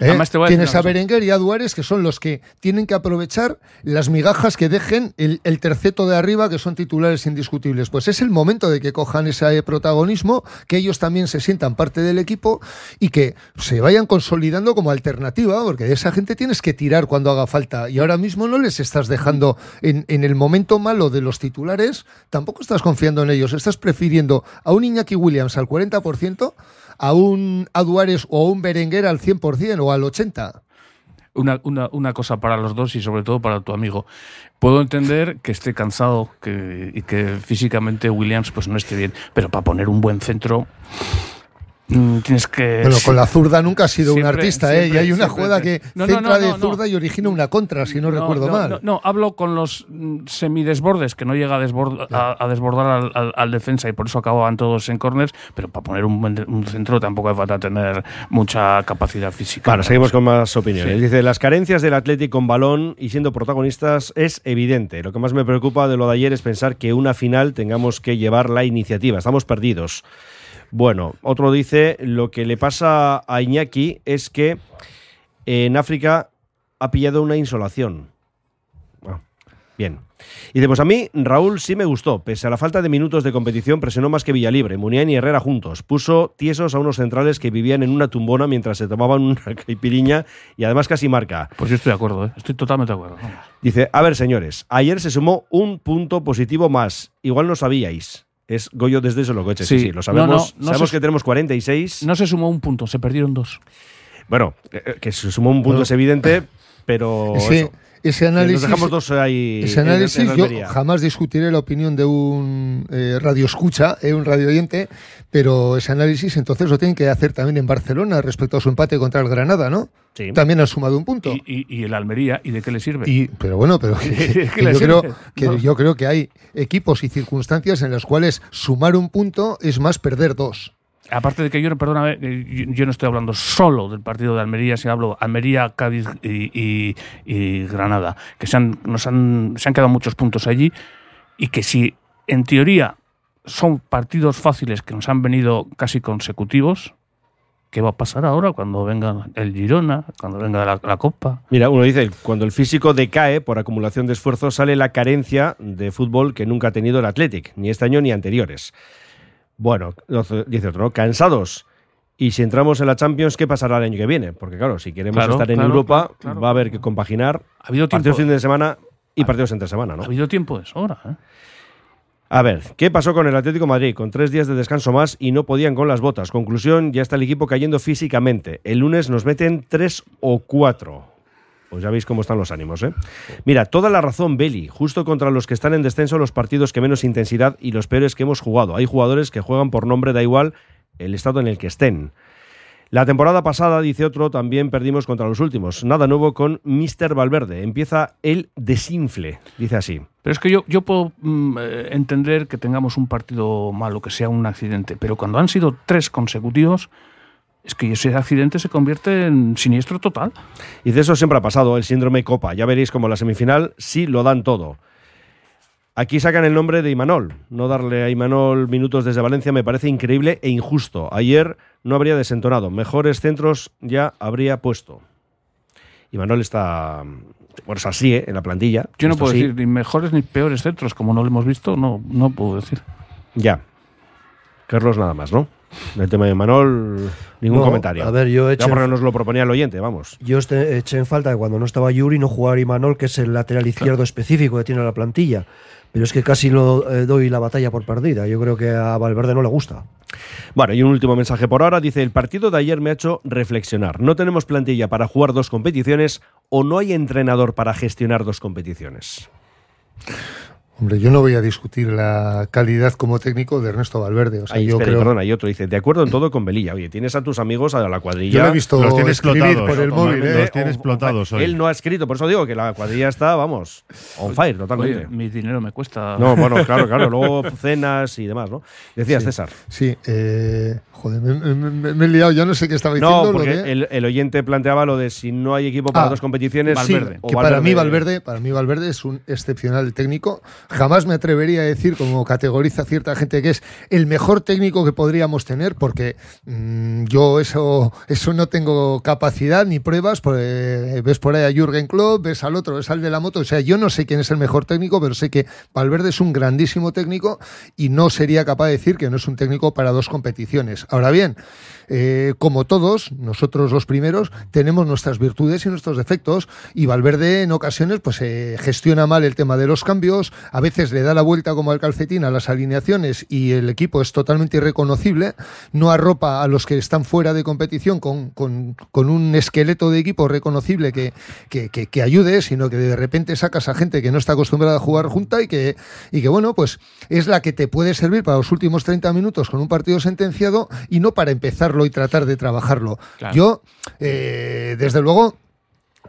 ¿Eh? Además te voy a decir Tienes a. Berenguer y a Duárez, que son los que tienen que aprovechar las migajas que dejen el, el terceto de arriba, que son titulares indiscutibles. Pues es el momento de que cojan ese protagonismo, que ellos también se sientan parte del equipo y que se vayan consolidando como alternativa, porque de esa gente tienes que tirar cuando haga falta. Y ahora mismo no les estás dejando en, en el momento malo de los titulares, tampoco estás confiando en ellos, estás prefiriendo a un Iñaki Williams al 40%, a un a Duárez o a un Berenguer al 100% o al 80%. Una, una, una cosa para los dos y sobre todo para tu amigo. Puedo entender que esté cansado y que físicamente Williams pues no esté bien, pero para poner un buen centro tienes que... Bueno, con la zurda nunca ha sido un Siempre- artista, ¿eh? Y siempre- hay una siempre jugada que No, centra no, de no, zurda y origina una contra, si no, recuerdo no, mal. No, no, hablo con los mm, semidesbordes, que no llega a, desbord- a- a desbordar al, al- al defensa y por eso acababan todos en corners, pero para poner un, buen de- un centro tampoco hace falta tener mucha capacidad física. Bueno, seguimos con más opiniones. Sí. Dice, las carencias del Atlético con balón y siendo protagonistas es evidente. Lo que más me preocupa de lo de ayer es pensar que una final tengamos que llevar la iniciativa. Estamos perdidos. Bueno, otro dice, lo que le pasa a Iñaki es que en África ha pillado una insolación. Ah, bien. Y dice, pues a mí Raúl sí me gustó. Pese a la falta de minutos de competición, presionó más que Villalibre, Muniain y Herrera juntos. Puso tiesos a unos centrales que vivían en una tumbona mientras se tomaban una caipiriña y además casi marca. Pues yo estoy de acuerdo, ¿eh? estoy totalmente de acuerdo. Dice, a ver señores, ayer se sumó un punto positivo más. Igual no sabíais. Es Goyo desde Solocoche. Sí, Sí. sí, lo sabemos. No, no, no sabemos se- que tenemos 46. No se sumó un punto, se perdieron dos. Bueno, eh, que se sumó un punto es evidente, pero Sí, eso. Ese análisis, nos dejamos dos ahí. ese en- en análisis yo jamás discutiré la opinión de un eh, radio escucha, eh, un radio oyente, pero ese análisis entonces lo tienen que hacer también en Barcelona respecto a su empate contra el Granada, ¿no? Sí. También han sumado un punto. Y, y- y el Almería, ¿y de qué le sirve? Y, pero bueno, pero que- ¿Qué que le yo, creo, que No. yo creo que hay equipos y circunstancias en las cuales sumar un punto es más perder dos. Aparte de que yo, perdóname, eh, yo, yo no estoy hablando solo del partido de Almería, sino hablo Almería, Cádiz y, Granada, que se han, nos han, se han quedado muchos puntos allí y que si en teoría son partidos fáciles que nos han venido casi consecutivos, ¿qué va a pasar ahora cuando venga el Girona, cuando venga la, la Copa? Mira, uno dice, cuando el físico decae por acumulación de esfuerzo, sale la carencia de fútbol que nunca ha tenido el Athletic, ni este año ni anteriores. Bueno, dice otro, ¿no? cansados. Y si entramos en la Champions, ¿qué pasará el año que viene? Porque claro, si queremos Claro, estar en claro, Europa, claro, va a haber que compaginar Ha habido tiempo, partidos fin de semana y partidos entre semana, ¿no? ha habido tiempo de sobra. ¿eh? A ver, ¿qué pasó con el Atlético de Madrid? Con tres días de descanso más y no podían con las botas. Conclusión, ya está el equipo cayendo físicamente. El lunes nos meten tres o cuatro. Pues ya veis cómo están los ánimos, ¿eh? Mira, toda la razón, Beli. Justo contra los que están en descenso, los partidos que menos intensidad y los peores que hemos jugado. Hay jugadores que juegan por nombre, da igual el estado en el que estén. La temporada pasada, dice otro, también perdimos contra los últimos. Nada nuevo con Mr. Valverde. Empieza el desinfle, dice así. Pero es que yo, yo puedo mm, eh, entender que tengamos un partido malo, que sea un accidente, pero cuando han sido tres consecutivos, es que ese accidente se convierte en siniestro total. Y de eso siempre ha pasado, el síndrome Copa. Ya veréis como la semifinal sí lo dan todo. Aquí sacan el nombre de Imanol. No darle a Imanol minutos desde Valencia me parece increíble e injusto. Ayer no habría desentonado. Mejores centros ya habría puesto. Imanol está. Bueno, es así, ¿eh? En la plantilla. Yo no puedo decir ni mejores ni peores centros, como no lo hemos visto, no, no puedo decir. Ya. Carlos, nada más, ¿no? El tema de Imanol, ningún No, comentario. a ver, yo he Ya hecho- porque nos lo proponía el oyente, vamos. Yo este- eché en falta que cuando no estaba Yuri no jugara Imanol, que es el lateral izquierdo específico que tiene la plantilla. Pero es que casi lo eh, doy la batalla por perdida. Yo creo que a Valverde no le gusta. Bueno, y un último mensaje por ahora. Dice, el partido de ayer me ha hecho reflexionar. No tenemos plantilla para jugar dos competiciones o no hay entrenador para gestionar dos competiciones. Hombre, yo no voy a discutir la calidad como técnico de Ernesto Valverde. O sea, Ay, yo espera, creo, perdona, hay otro. Dice, de acuerdo en todo con Velilla. Oye, tienes a tus amigos a la cuadrilla. Yo lo he visto Los tiene escribir explotados. por el móvil. Los ¿eh? tiene explotados hoy. Él no ha escrito, por eso digo que la cuadrilla está, vamos, on fire totalmente. Oye, mi dinero me cuesta. No, bueno, claro, claro. Luego cenas y demás, ¿no? Decías, Sí. César. Sí, eh, joder, me, me- me- me he liado, ya no sé qué estaba diciendo. No, lo porque de- el, el oyente planteaba lo de si no hay equipo para Ah, dos competiciones, Sí, Valverde. o que para mí Valverde, para mí Valverde es un excepcional técnico. Jamás me atrevería a decir, como categoriza cierta gente, que es el mejor técnico que podríamos tener, porque mm, yo eso, eso no tengo capacidad ni pruebas. pues, eh, ves por ahí a Jürgen Klopp, ves al otro, ves al de la moto. O sea, yo no sé quién es el mejor técnico, pero sé que Valverde es un grandísimo técnico y no sería capaz de decir que no es un técnico para dos competiciones. Ahora bien, eh, como todos, nosotros los primeros, tenemos nuestras virtudes y nuestros defectos y Valverde en ocasiones pues eh, gestiona mal el tema de los cambios, a veces le da la vuelta como al calcetín a las alineaciones y el equipo es totalmente irreconocible, no arropa a los que están fuera de competición con, con- un esqueleto de equipo reconocible que, que, que- que ayude, sino que de repente sacas a gente que no está acostumbrada a jugar junta y que, y que bueno, pues es la que te puede servir para los últimos 30 minutos con un partido sentenciado y no para empezarlo y tratar de trabajarlo. Claro. Yo, eh, desde luego,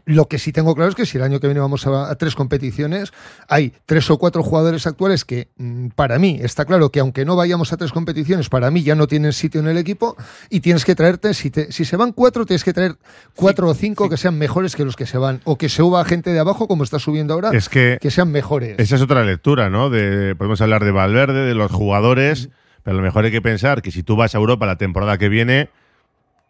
lo que sí tengo claro es que si el año que viene vamos a, a tres competiciones, hay tres o cuatro jugadores actuales que mm, para mí está claro que aunque no vayamos a tres competiciones, para mí ya no tienen sitio en el equipo y tienes que traerte, si, te- si se van cuatro, tienes que traer cuatro o cinco que sean mejores que los que se van o que se suba gente de abajo como está subiendo ahora, Es que que sean mejores. esa es otra lectura, ¿no? De, podemos hablar de Valverde, de los jugadores, pero a lo mejor hay que pensar que si tú vas a Europa la temporada que viene,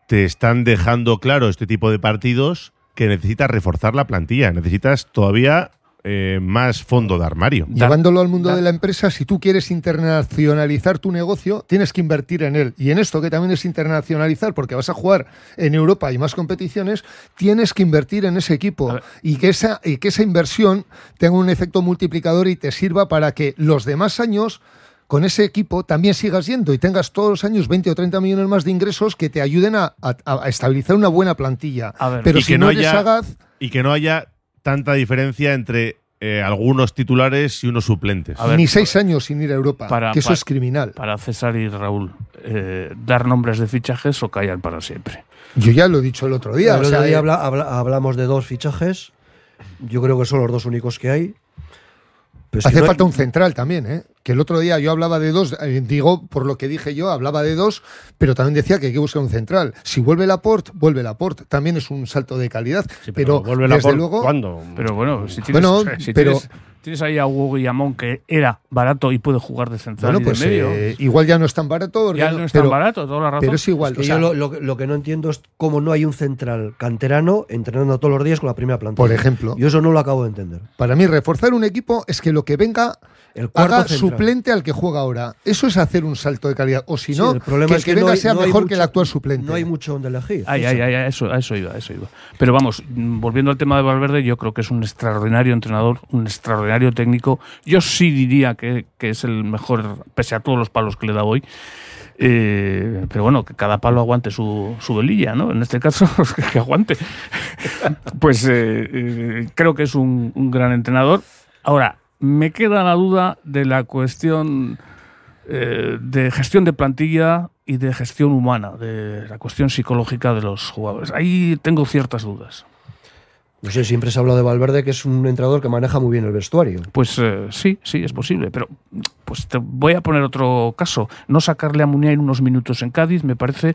te están dejando claro este tipo de partidos que necesitas reforzar la plantilla, necesitas todavía eh, más fondo de armario. Llevándolo al mundo de la empresa, si tú quieres internacionalizar tu negocio, tienes que invertir en él. Y en esto, que también es internacionalizar, porque vas a jugar en Europa y más competiciones, tienes que invertir en ese equipo. Y que, esa, y que esa inversión tenga un efecto multiplicador y te sirva para que los demás años con ese equipo también sigas yendo y tengas todos los años 20 o 30 millones más de ingresos que te ayuden a, a- a estabilizar una buena plantilla. A ver, Pero y si que no, haya- sagaz, Y que no haya tanta diferencia entre eh, algunos titulares y unos suplentes. A ver, Ni seis años sin ir a Europa, para- que eso para- es criminal. Para César y Raúl, eh, dar nombres de fichajes o callar para siempre. Yo ya lo he dicho el otro día. el o otro sea, día eh, habla- habla- hablamos de dos fichajes. Yo creo que son los dos únicos que hay. Pero Hace hay- falta un central también, ¿eh? Que el otro día yo hablaba de dos, eh, digo, por lo que dije yo, hablaba de dos, pero también decía que hay que buscar un central. Si vuelve Laporte, vuelve Laporte. También es un salto de calidad. pero vuelve desde Laporte, luego. ¿Cuándo? Pero bueno, si tienes, Bueno, si pero- tienes, tienes ahí a Hugo Guillamón que era barato y puede jugar de central Bueno, y pues de medio. eh, igual ya no es tan barato. ya no es tan pero- barato, toda la razón. Pero es igual. Es que o sea, yo lo, lo que- lo que no entiendo es cómo no hay un central canterano entrenando todos los días con la primera plantilla. Por ejemplo. Yo eso no lo acabo de entender. Para mí, reforzar un equipo es que lo que venga El cuarto haga central. suplente al que juega ahora. Eso es hacer un salto de calidad. O si Sí, no, el problema que es el que, que no venga hay- sea no mejor que el actual suplente. No hay mucho donde elegir. Ay, Eso. ay, ay, ay, eso, a eso iba, a eso iba. Pero vamos, mm, volviendo al tema de Valverde, yo creo que es un extraordinario entrenador, un extraordinario técnico. Yo sí diría que, que es el mejor, pese a todos los palos que le da hoy. Eh, pero bueno, que cada palo aguante su, su velilla, ¿no? En este caso, que, que aguante. pues eh, eh, creo que es un, un gran entrenador. Ahora, me queda la duda de la cuestión eh, de gestión de plantilla y de gestión humana, de la cuestión psicológica de los jugadores. Ahí tengo ciertas dudas. No sé, siempre se habla de Valverde, que es un entrenador que maneja muy bien el vestuario. Pues eh, sí, sí, es posible, pero pues te voy a poner otro caso. No sacarle a Muniain unos minutos en Cádiz me parece...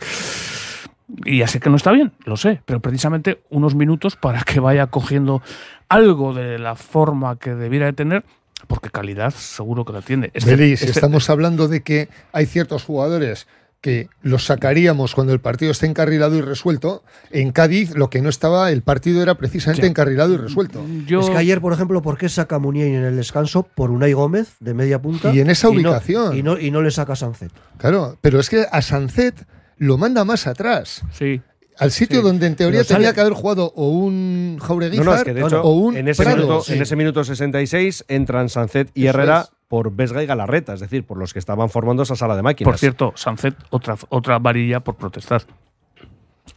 Y ya sé que no está bien, lo sé, pero precisamente unos minutos para que vaya cogiendo algo de la forma que debiera de tener, porque calidad seguro que la tiene. Este- este- estamos hablando de que hay ciertos jugadores que los sacaríamos cuando el partido esté encarrilado y resuelto, en Cádiz lo que no estaba, el partido era precisamente Ya. encarrilado y resuelto. Yo- Es que ayer, por ejemplo, ¿por qué saca Muniain en el descanso por Unai Gómez de media punta? Y en esa no- ubicación. Y no, y no le saca a Sancet. Claro, pero es que a Sancet lo manda más atrás. Sí. Al sitio Sí. donde en teoría sale- tenía que haber jugado o un Jaureguizar No, no, es que de hecho, o un en, ese Prado. minuto, Sí. en ese minuto 66 entran Sancet y Eso Herrera es. por Vesga y Galarreta, es decir, por los que estaban formando esa sala de máquinas. Por cierto, Sancet, otra, otra varilla por protestar.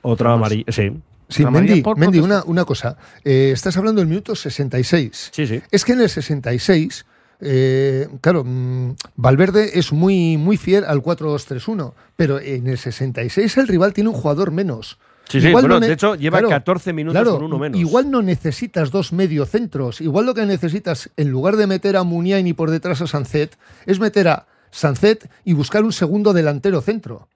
Otra amarilla. Sí. Sí, amarilla Mendy, por Mendy, una, una cosa. Eh, estás hablando del minuto 66. Sí, sí. Es que en el 66, eh, claro, mm, Valverde es muy, muy fiel al 4-2-3-1, pero en el 66 el rival tiene un jugador menos. Sí, sí, bueno, ne- de hecho, lleva 14 minutos claro, con uno menos. Igual no necesitas dos mediocentros. Igual lo que necesitas, en lugar de meter a Muniain y por detrás a Sancet, es meter a Sancet y buscar un segundo delantero centro.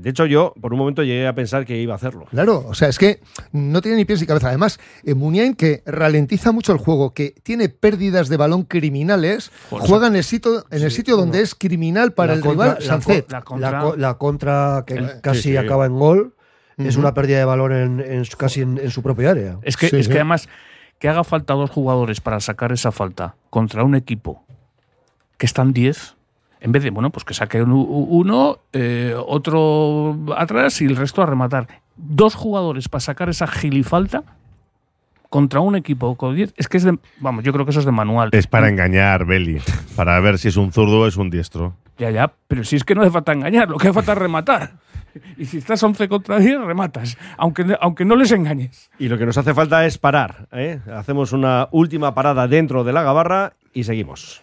De hecho, yo por un momento llegué a pensar que iba a hacerlo. Claro, o sea, es que no tiene ni pies ni cabeza. Además, eh, Muniain, que ralentiza mucho el juego, que tiene pérdidas de balón criminales, Joder, juega en el sitio, en el sitio donde es criminal para La el contra- rival, la Sancet. La contra- La, co- la contra que Eh, casi sí, sí. acaba en gol es una pérdida de balón en, casi en, en su propia área. Es que, Sí, es sí. que además, que haga falta dos jugadores para sacar esa falta contra un equipo que están 10, en vez de, bueno, pues que saque uno, uno, eh, otro atrás y el resto a rematar. Dos jugadores para sacar esa gilifalta contra un equipo con 10, es que es de, vamos, yo creo que eso es de manual. Es para engañar, Beli. Para ver si es un zurdo o es un diestro. Ya, ya, pero si es que no hace falta engañar, lo que hace falta es rematar. Y si estás 11 contra 10, rematas, aunque, aunque no les engañes. Y lo que nos hace falta es parar. ¿eh? Hacemos una última parada dentro de la gabarra y seguimos.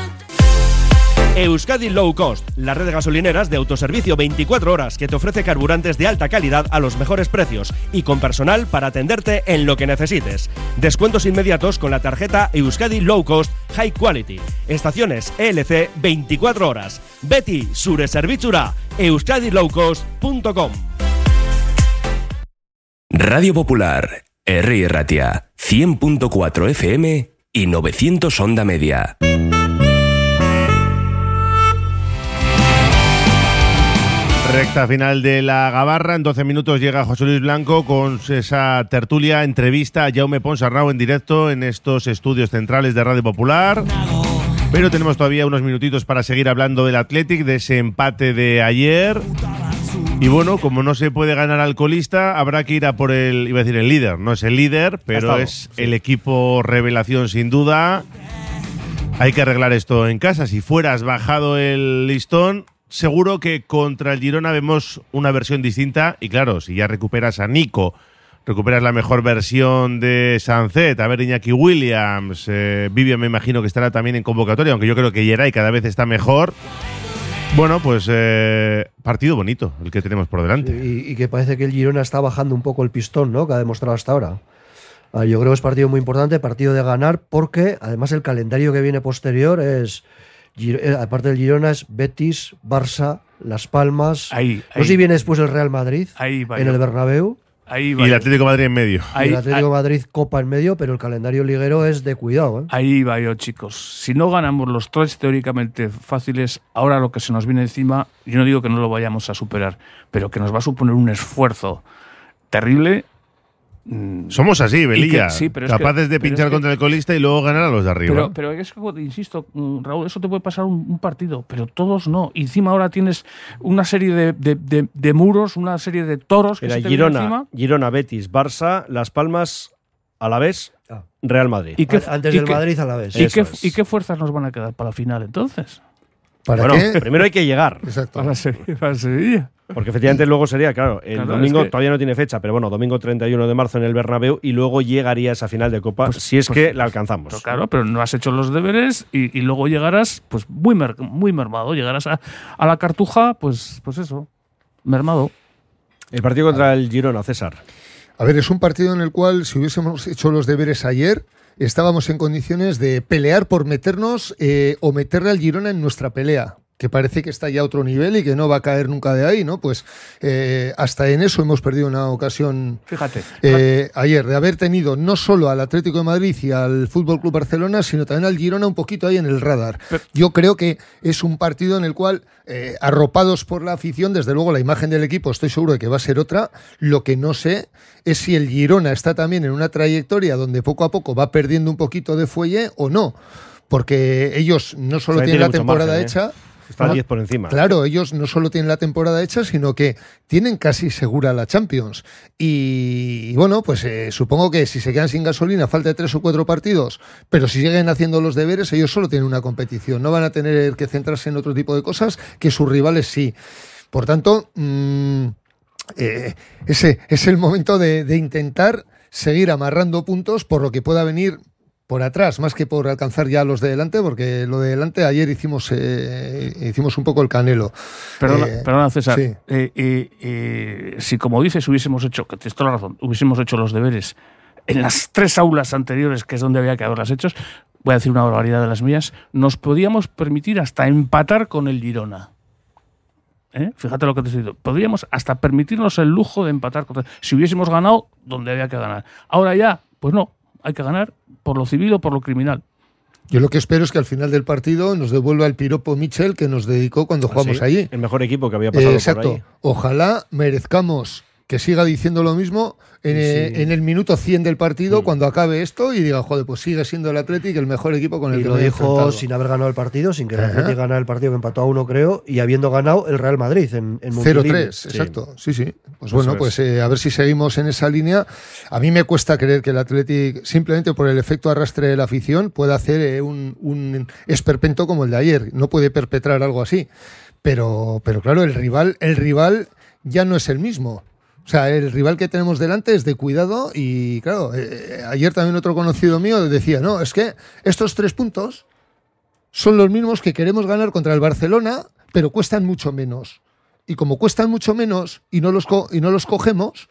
Euskadi Low Cost, la red de gasolineras de autoservicio 24 horas que te ofrece carburantes de alta calidad a los mejores precios y con personal para atenderte en lo que necesites. Descuentos inmediatos con la tarjeta Euskadi Low Cost High Quality. Estaciones ELC 24 horas. Betty Sure Servizura, euskadilowcost.com. Radio Popular, R. Ratia, 100.4 FM y 900 Onda Media. Recta final de la Gabarra. En 12 minutos llega José Luis Blanco con esa tertulia, entrevista a Jaume Ponsarnau en directo en estos estudios centrales de Radio Popular. Pero tenemos todavía unos minutitos para seguir hablando del Athletic, de ese empate de ayer. Y bueno, como no se puede ganar al colista, habrá que ir a por el, iba a decir el líder, no es el líder, pero es el equipo revelación sin duda. Hay que arreglar esto en casa. Si fueras bajado el listón, seguro que contra el Girona vemos una versión distinta. Y claro, si ya recuperas a Nico, recuperas la mejor versión de Sancet, a ver Iñaki Williams, eh, Vivian me imagino que estará también en convocatoria, aunque yo creo que Yeray cada vez está mejor. Bueno, pues eh, partido bonito el que tenemos por delante. Y, y que parece que el Girona está bajando un poco el pistón, ¿no? Que ha demostrado hasta ahora. Ah, yo creo que es partido muy importante, partido de ganar, porque además el calendario que viene posterior es, aparte del Girona, es Betis, Barça, Las Palmas. Ahí, no ahí. sé si viene después el Real Madrid Ahí va en yo. el Bernabéu. Ahí Y va el yo. Atlético de Madrid en medio. y Ahí- el Atlético ahí- de Madrid Copa en medio, pero el calendario liguero es de cuidado. ¿eh? Ahí va yo, chicos. Si no ganamos los tres teóricamente fáciles, ahora lo que se nos viene encima, yo no digo que no lo vayamos a superar, pero que nos va a suponer un esfuerzo terrible. Mm, Somos así, que- Belilla. sí, pero es que- capaces de pero es pinchar que- contra el colista y luego ganar a los de arriba. Pero, pero es que, insisto, mm, Raúl, eso te puede pasar un, un partido, pero todos no. Y encima ahora tienes una serie de, de- de- de muros, una serie de toros que Era se te Girona, encima. Girona, Betis, Barça, Las Palmas, Alavés, Real Madrid. ¿Y qué- A- Antes y del qué- Madrid a la vez. ¿Y qué, Eso es. ¿Y qué fuerzas nos van a quedar para la final entonces? ¿Para bueno, qué? primero hay que llegar. Exacto. Para Sevilla. Para Sevilla. Porque efectivamente luego sería, claro, el Claro, domingo es que- todavía no tiene fecha, pero bueno, domingo 31 de marzo en el Bernabéu y luego llegaría esa final de Copa Pues- si es pues- que la alcanzamos. Pero claro, pero no has hecho los deberes y, y luego llegarás pues muy, mer- muy mermado. Llegarás a, a la cartuja, pues, pues eso, mermado. El partido contra el Girona, César. A ver, es un partido en el cual, si hubiésemos hecho los deberes ayer, estábamos en condiciones de pelear por meternos eh, o meterle al Girona en nuestra pelea que parece que está ya a otro nivel y que no va a caer nunca de ahí, ¿no? Pues eh, hasta en eso hemos perdido una ocasión Fíjate. eh, ayer, de haber tenido no solo al Atlético de Madrid y al Fútbol Club Barcelona, sino también al Girona un poquito ahí en el radar. Yo creo que es un partido en el cual, eh, arropados por la afición, desde luego la imagen del equipo estoy seguro de que va a ser otra. Lo que no sé es si el Girona está también en una trayectoria donde poco a poco va perdiendo un poquito de fuelle o no. Porque ellos no solo sea, tienen tiene la temporada margen, hecha. Está ¿no? 10 por encima. Claro, ellos no solo tienen la temporada hecha, sino que tienen casi segura la Champions. Y, y bueno, pues eh, supongo que si se quedan sin gasolina, falta de tres o cuatro partidos, pero si siguen haciendo los deberes, ellos solo tienen una competición. No van a tener que centrarse en otro tipo de cosas que sus rivales sí. Por tanto, mm, eh, ese es el momento de, de intentar seguir amarrando puntos por lo que pueda venir por atrás, más que por alcanzar ya los de delante, porque lo de delante ayer hicimos, eh, hicimos un poco el canelo. Perdona, Eh, perdona, César. sí. Eh, si, como dices, hubiésemos hecho, que tienes toda la razón, hubiésemos hecho los deberes en las tres aulas anteriores, que es donde había que haberlas hechos, voy a decir una barbaridad de las mías, nos podíamos permitir hasta empatar con el Girona. ¿Eh? Fíjate lo que te estoy diciendo. Podríamos hasta permitirnos el lujo de empatar con si hubiésemos ganado donde había que ganar. Ahora ya, pues no, hay que ganar por lo civil o por lo criminal. Yo lo que espero es que al final del partido nos devuelva el piropo Michel que nos dedicó cuando jugamos Sí, allí. El mejor equipo que había pasado Eh, exacto. por ahí. Ojalá merezcamos que siga diciendo lo mismo en, eh, en el minuto 100 del partido cuando acabe esto y diga, joder, pues sigue siendo el Athletic el mejor equipo con el Y que lo me dijo sin haber ganado el partido, sin que el. Atlético ganara el partido que empató a uno, creo, y habiendo ganado el Real Madrid en, en Montilivi. 0-3, exacto. Sí, sí. Pues bueno, es. pues eh, a ver si seguimos en esa línea. A mí me cuesta creer que el Athletic, simplemente por el efecto arrastre de la afición, pueda hacer eh, un, un esperpento como el de ayer. No puede perpetrar algo así. Pero, pero claro, el rival, el rival ya no es el mismo. O sea, el rival que tenemos delante es de cuidado y claro, eh, ayer también otro conocido mío decía, no, es que estos tres puntos son los mismos que queremos ganar contra el Barcelona, pero cuestan mucho menos. Y como cuestan mucho menos y no los, y no los cogemos,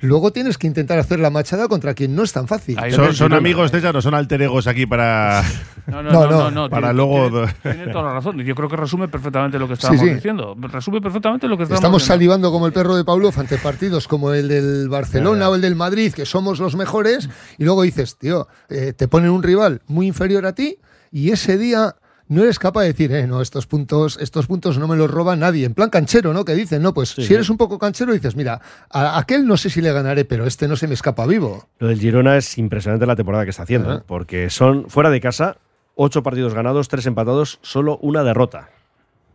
luego tienes que intentar hacer la machada contra quien no es tan fácil. ¿Son, son amigos, César, o son alter egos aquí para. No, no, no, no, no, para tiene- luego. Tiene, tiene toda la razón. Y yo creo que resume perfectamente lo que estábamos sí. diciendo. Resume perfectamente lo que estábamos Estamos diciendo. salivando como el perro de Pablo ante partidos como el del Barcelona o el del Madrid, que somos los mejores, y luego dices, tío, eh, te ponen un rival muy inferior a ti y ese día no eres capaz de decir, eh, no, estos puntos, estos puntos no me los roba nadie. En plan canchero, ¿no? Que dicen, no, pues si eres un poco canchero, dices, mira, a aquel no sé si le ganaré, pero este no se me escapa vivo. Lo del Girona es impresionante la temporada que está haciendo. ¿eh? porque son fuera de casa, ocho partidos ganados, tres empatados, solo una derrota.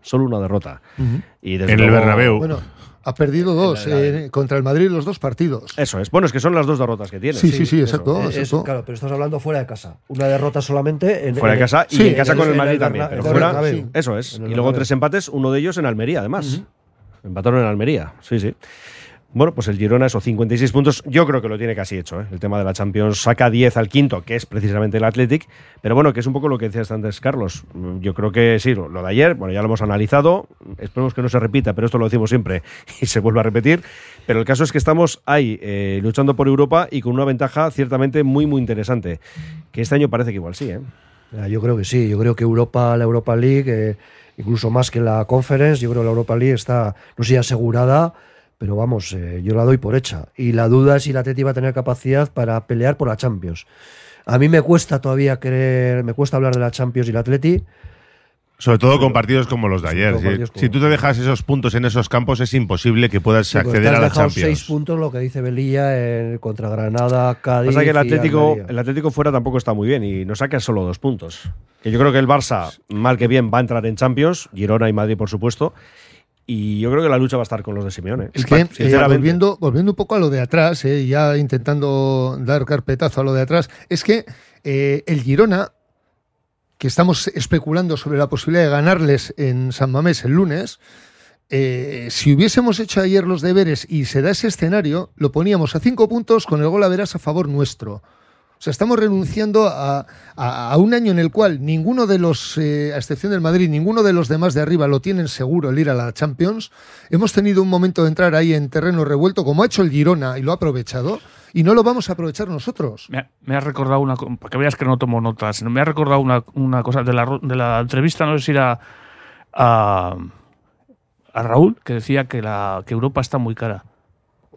Solo una derrota. Y desde En el Bernabéu. Bueno, ha perdido dos eh, contra el Madrid los dos partidos. Eso es. Bueno, es que son las dos derrotas que tiene. Sí, sí, sí, eso. exacto. Es- exacto. claro, pero estás hablando fuera de casa. Una derrota solamente en, Fuera de casa y sí, en casa con el Madrid también. en Pero el fuera, Bernabéu. eso es. Y luego tres empates, uno de ellos en Almería, además. Empataron en Almería, sí, sí. Bueno, pues el Girona, esos 56 puntos, yo creo que lo tiene casi hecho. ¿eh? El tema de la Champions saca 10 al quinto, que es precisamente el Athletic. Pero bueno, que es un poco lo que decías antes, Carlos. Mm, Yo creo que sí, lo de ayer, bueno, ya lo hemos analizado. Esperemos que no se repita, pero esto lo decimos siempre y se vuelve a repetir. Pero el caso es que estamos ahí, eh, luchando por Europa y con una ventaja ciertamente muy, muy interesante. Que este año parece que igual sí, ¿eh? Yo creo que sí, yo creo que Europa, la Europa League, eh, incluso más que la Conference, yo creo que la Europa League está, no sé asegurada, pero vamos, eh, yo la doy por hecha. Y la duda es si la Atleti va a tener capacidad para pelear por la Champions. A mí me cuesta todavía creer, me cuesta hablar de la Champions y la Atleti. Sobre todo con partidos como los de ayer. Si, si tú te dejas esos puntos en esos campos, es imposible que puedas Sí, porque acceder te has a la dejado Champions. seis puntos, lo que dice Belilla, en- contra Granada, Cádiz. Pasa que el y Atlético, el Atlético fuera tampoco está muy bien y nos saca solo dos puntos. Que yo creo que el Barça, mal que bien, va a entrar en Champions, Girona y Madrid, por supuesto. Y yo creo que la lucha va a estar con los de Simeone. Es que, eh, volviendo, volviendo un poco a lo de atrás, eh, ya intentando dar carpetazo a lo de atrás, es que eh, el Girona, que estamos especulando sobre la posibilidad de ganarles en San Mamés el lunes, eh, si hubiésemos hecho ayer los deberes y se da ese escenario, lo poníamos a cinco puntos con el gol a verás a favor nuestro. O sea, estamos renunciando a, a- un año en el cual ninguno de los, eh, a excepción del Madrid, ninguno de los demás de arriba lo tienen seguro el ir a la Champions. Hemos tenido un momento de entrar ahí en terreno revuelto, como ha hecho el Girona y lo ha aprovechado, y no lo vamos a aprovechar nosotros. Me ha, recordado una co- para que veas que no tomo notas. Me ha recordado una, una cosa de la, de la entrevista, no sé si era a, a Raúl, que decía que, la, que Europa está muy cara.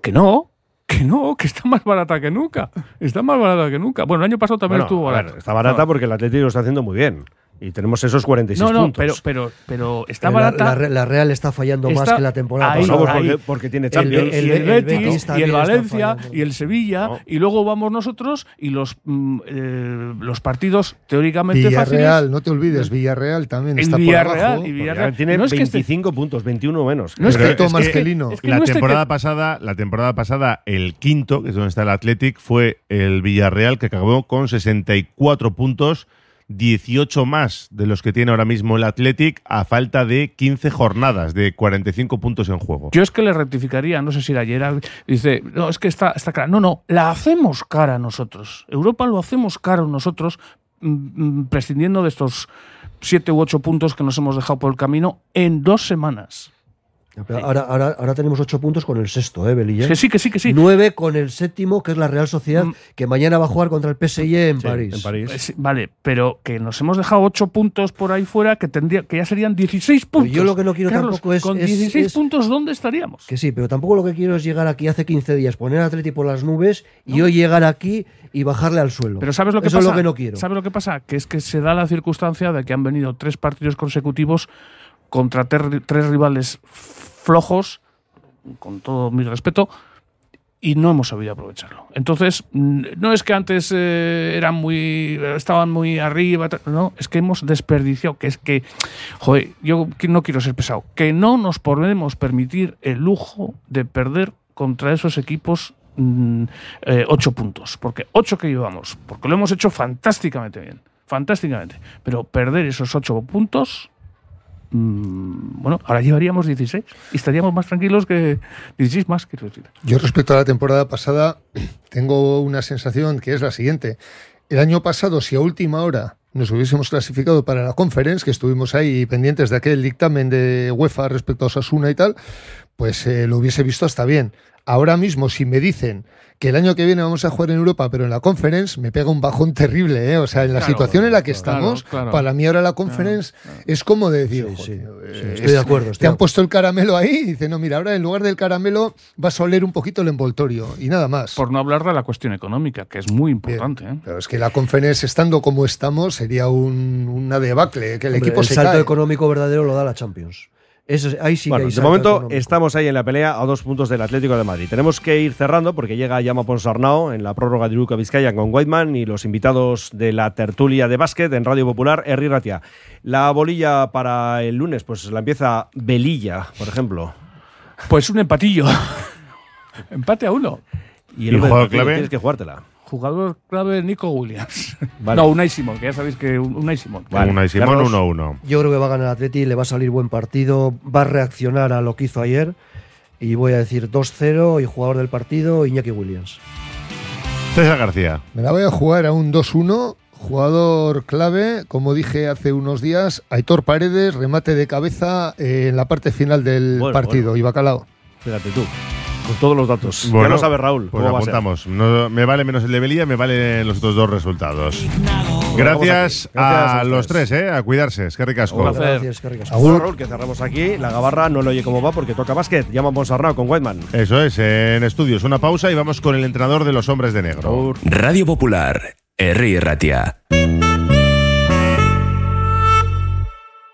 Que no, que no, que está más barata que nunca. Está más barata que nunca. Bueno, el año pasado también Bueno, estuvo ver, barata. está barata porque el Atlético lo está haciendo muy bien. Y tenemos esos 46 No, no, puntos. pero, pero, pero está Eh, la- barata. La, Re- la Real está fallando más que la temporada ahí, pasada. Vamos, ahí. porque, porque tiene El, Champions. el- y el el- el Betis, Betis y el Valencia y el Sevilla y luego vamos nosotros y los mm, eh, los partidos teóricamente Villarreal, fáciles no te olvides, Villarreal también está Villarreal por abajo. y Villarreal tiene no es que esté- 25 puntos, 21 menos. No es Pero que- es más que que Lino. es que la temporada que- pasada, la temporada pasada, el quinto, que es donde está el Athletic, fue el Villarreal que acabó con 64 puntos 18 más de los que tiene ahora mismo el Athletic a falta de 15 jornadas, de 45 puntos en juego. Yo es que le rectificaría, no sé si era ayer, dice, no, es que está, está cara. No, no, la hacemos cara nosotros. Europa lo hacemos cara nosotros, mm, mm, prescindiendo de estos siete u ocho puntos que nos hemos dejado por el camino en dos semanas. Pero ahora, ahora, ahora tenemos ocho puntos con el sexto, ¿eh, Belilla? Que sí, que sí, que sí. Nueve con el séptimo, que es la Real Sociedad, que mañana va a jugar contra el PSG en París. Sí, vale, pero que nos hemos dejado ocho puntos por ahí fuera, que tendría, que ya serían 16 puntos. yo lo que no quiero Carlos, tampoco es- Con es- 16 es- puntos, ¿dónde estaríamos? Que sí, pero tampoco lo que quiero es llegar aquí hace 15 días, poner a Atleti por las nubes y hoy llegar aquí y bajarle al suelo. Pero ¿sabes lo que Eso pasa? es lo que no quiero. ¿Sabes lo que pasa? Que es que se da la circunstancia de que han venido tres partidos consecutivos contra tres rivales flojos, con todo mi respeto, y no hemos sabido aprovecharlo. Entonces, no es que antes eh, eran muy, estaban muy arriba, no, es que hemos desperdiciado, que es que, joder, yo no quiero ser pesado, que no nos podemos permitir el lujo de perder contra esos equipos eh, ocho puntos, porque ocho que llevamos, porque lo hemos hecho fantásticamente bien, fantásticamente, pero perder esos ocho puntos, bueno, ahora llevaríamos 16 y estaríamos más tranquilos que 16 más. Yo respecto a la temporada pasada tengo una sensación que es la siguiente. El año pasado, si a última hora nos hubiésemos clasificado para la conference, que estuvimos ahí pendientes de aquel dictamen de UEFA respecto a Osasuna y tal, pues eh, lo hubiese visto hasta bien. Ahora mismo, si me dicen que el año que viene vamos a jugar en Europa, pero en la conference, me pega un bajón terrible. ¿eh? O sea, en la Claro, situación en la que estamos, claro. para mí ahora la conference es como de decir, "Joder, eh, estoy de acuerdo, Te estoy han puesto el caramelo ahí y dice, no, mira, ahora en lugar del caramelo vas a oler un poquito el envoltorio y nada más. Por no hablar de la cuestión económica, que es muy importante. ¿eh? Pero es que la conference, estando como estamos, sería un- una debacle, que el Hombre, equipo el se salto cae. económico verdadero lo da la Champions. Eso, ahí sí que Bueno, hay de momento económico. estamos ahí en la pelea a dos puntos del Atlético de Madrid. Tenemos que ir cerrando porque llega Llama Ponsarnau en la prórroga de Luca Vizcaya con Whiteman y los invitados de la tertulia de básquet en Radio Popular, Herri Ratia. La bolilla para el lunes, pues la empieza Belilla, por ejemplo. Pues un empatillo. Empate a uno. Y el hombre del partido, Tienes que jugártela. Jugador clave Nico Williams. Vale. No, Unai Simón, que ya sabéis que un- Unai Simón. Unai Simón, Carlos. 1-1. Yo creo que va a ganar Atleti, le va a salir buen partido, va a reaccionar a lo que hizo ayer y voy a decir 2-0 y jugador del partido Iñaki Williams. César García. Me la voy a jugar a un 2-1. Jugador clave, como dije hace unos días, Aitor Paredes, remate de cabeza eh, en la parte final del Bueno, partido. Y Bacalao. Fíjate tú, con todos los datos. Bueno, ya lo sabe Raúl. Pues ¿cómo va a ser? apuntamos. No, me vale menos el de Belilla, me valen los otros dos resultados. Gracias, a a los tres, ¿eh? A cuidarse. Es que ricasco. Un placer. Gracias, qué ricas. Bueno, Raúl, que cerramos aquí. La gabarra no lo oye cómo va porque toca básquet. Llama a Ponsarnau con Whiteman. Eso es, en estudios. Una pausa y vamos con el entrenador de los hombres de negro. Radio Popular, Herri Ratia.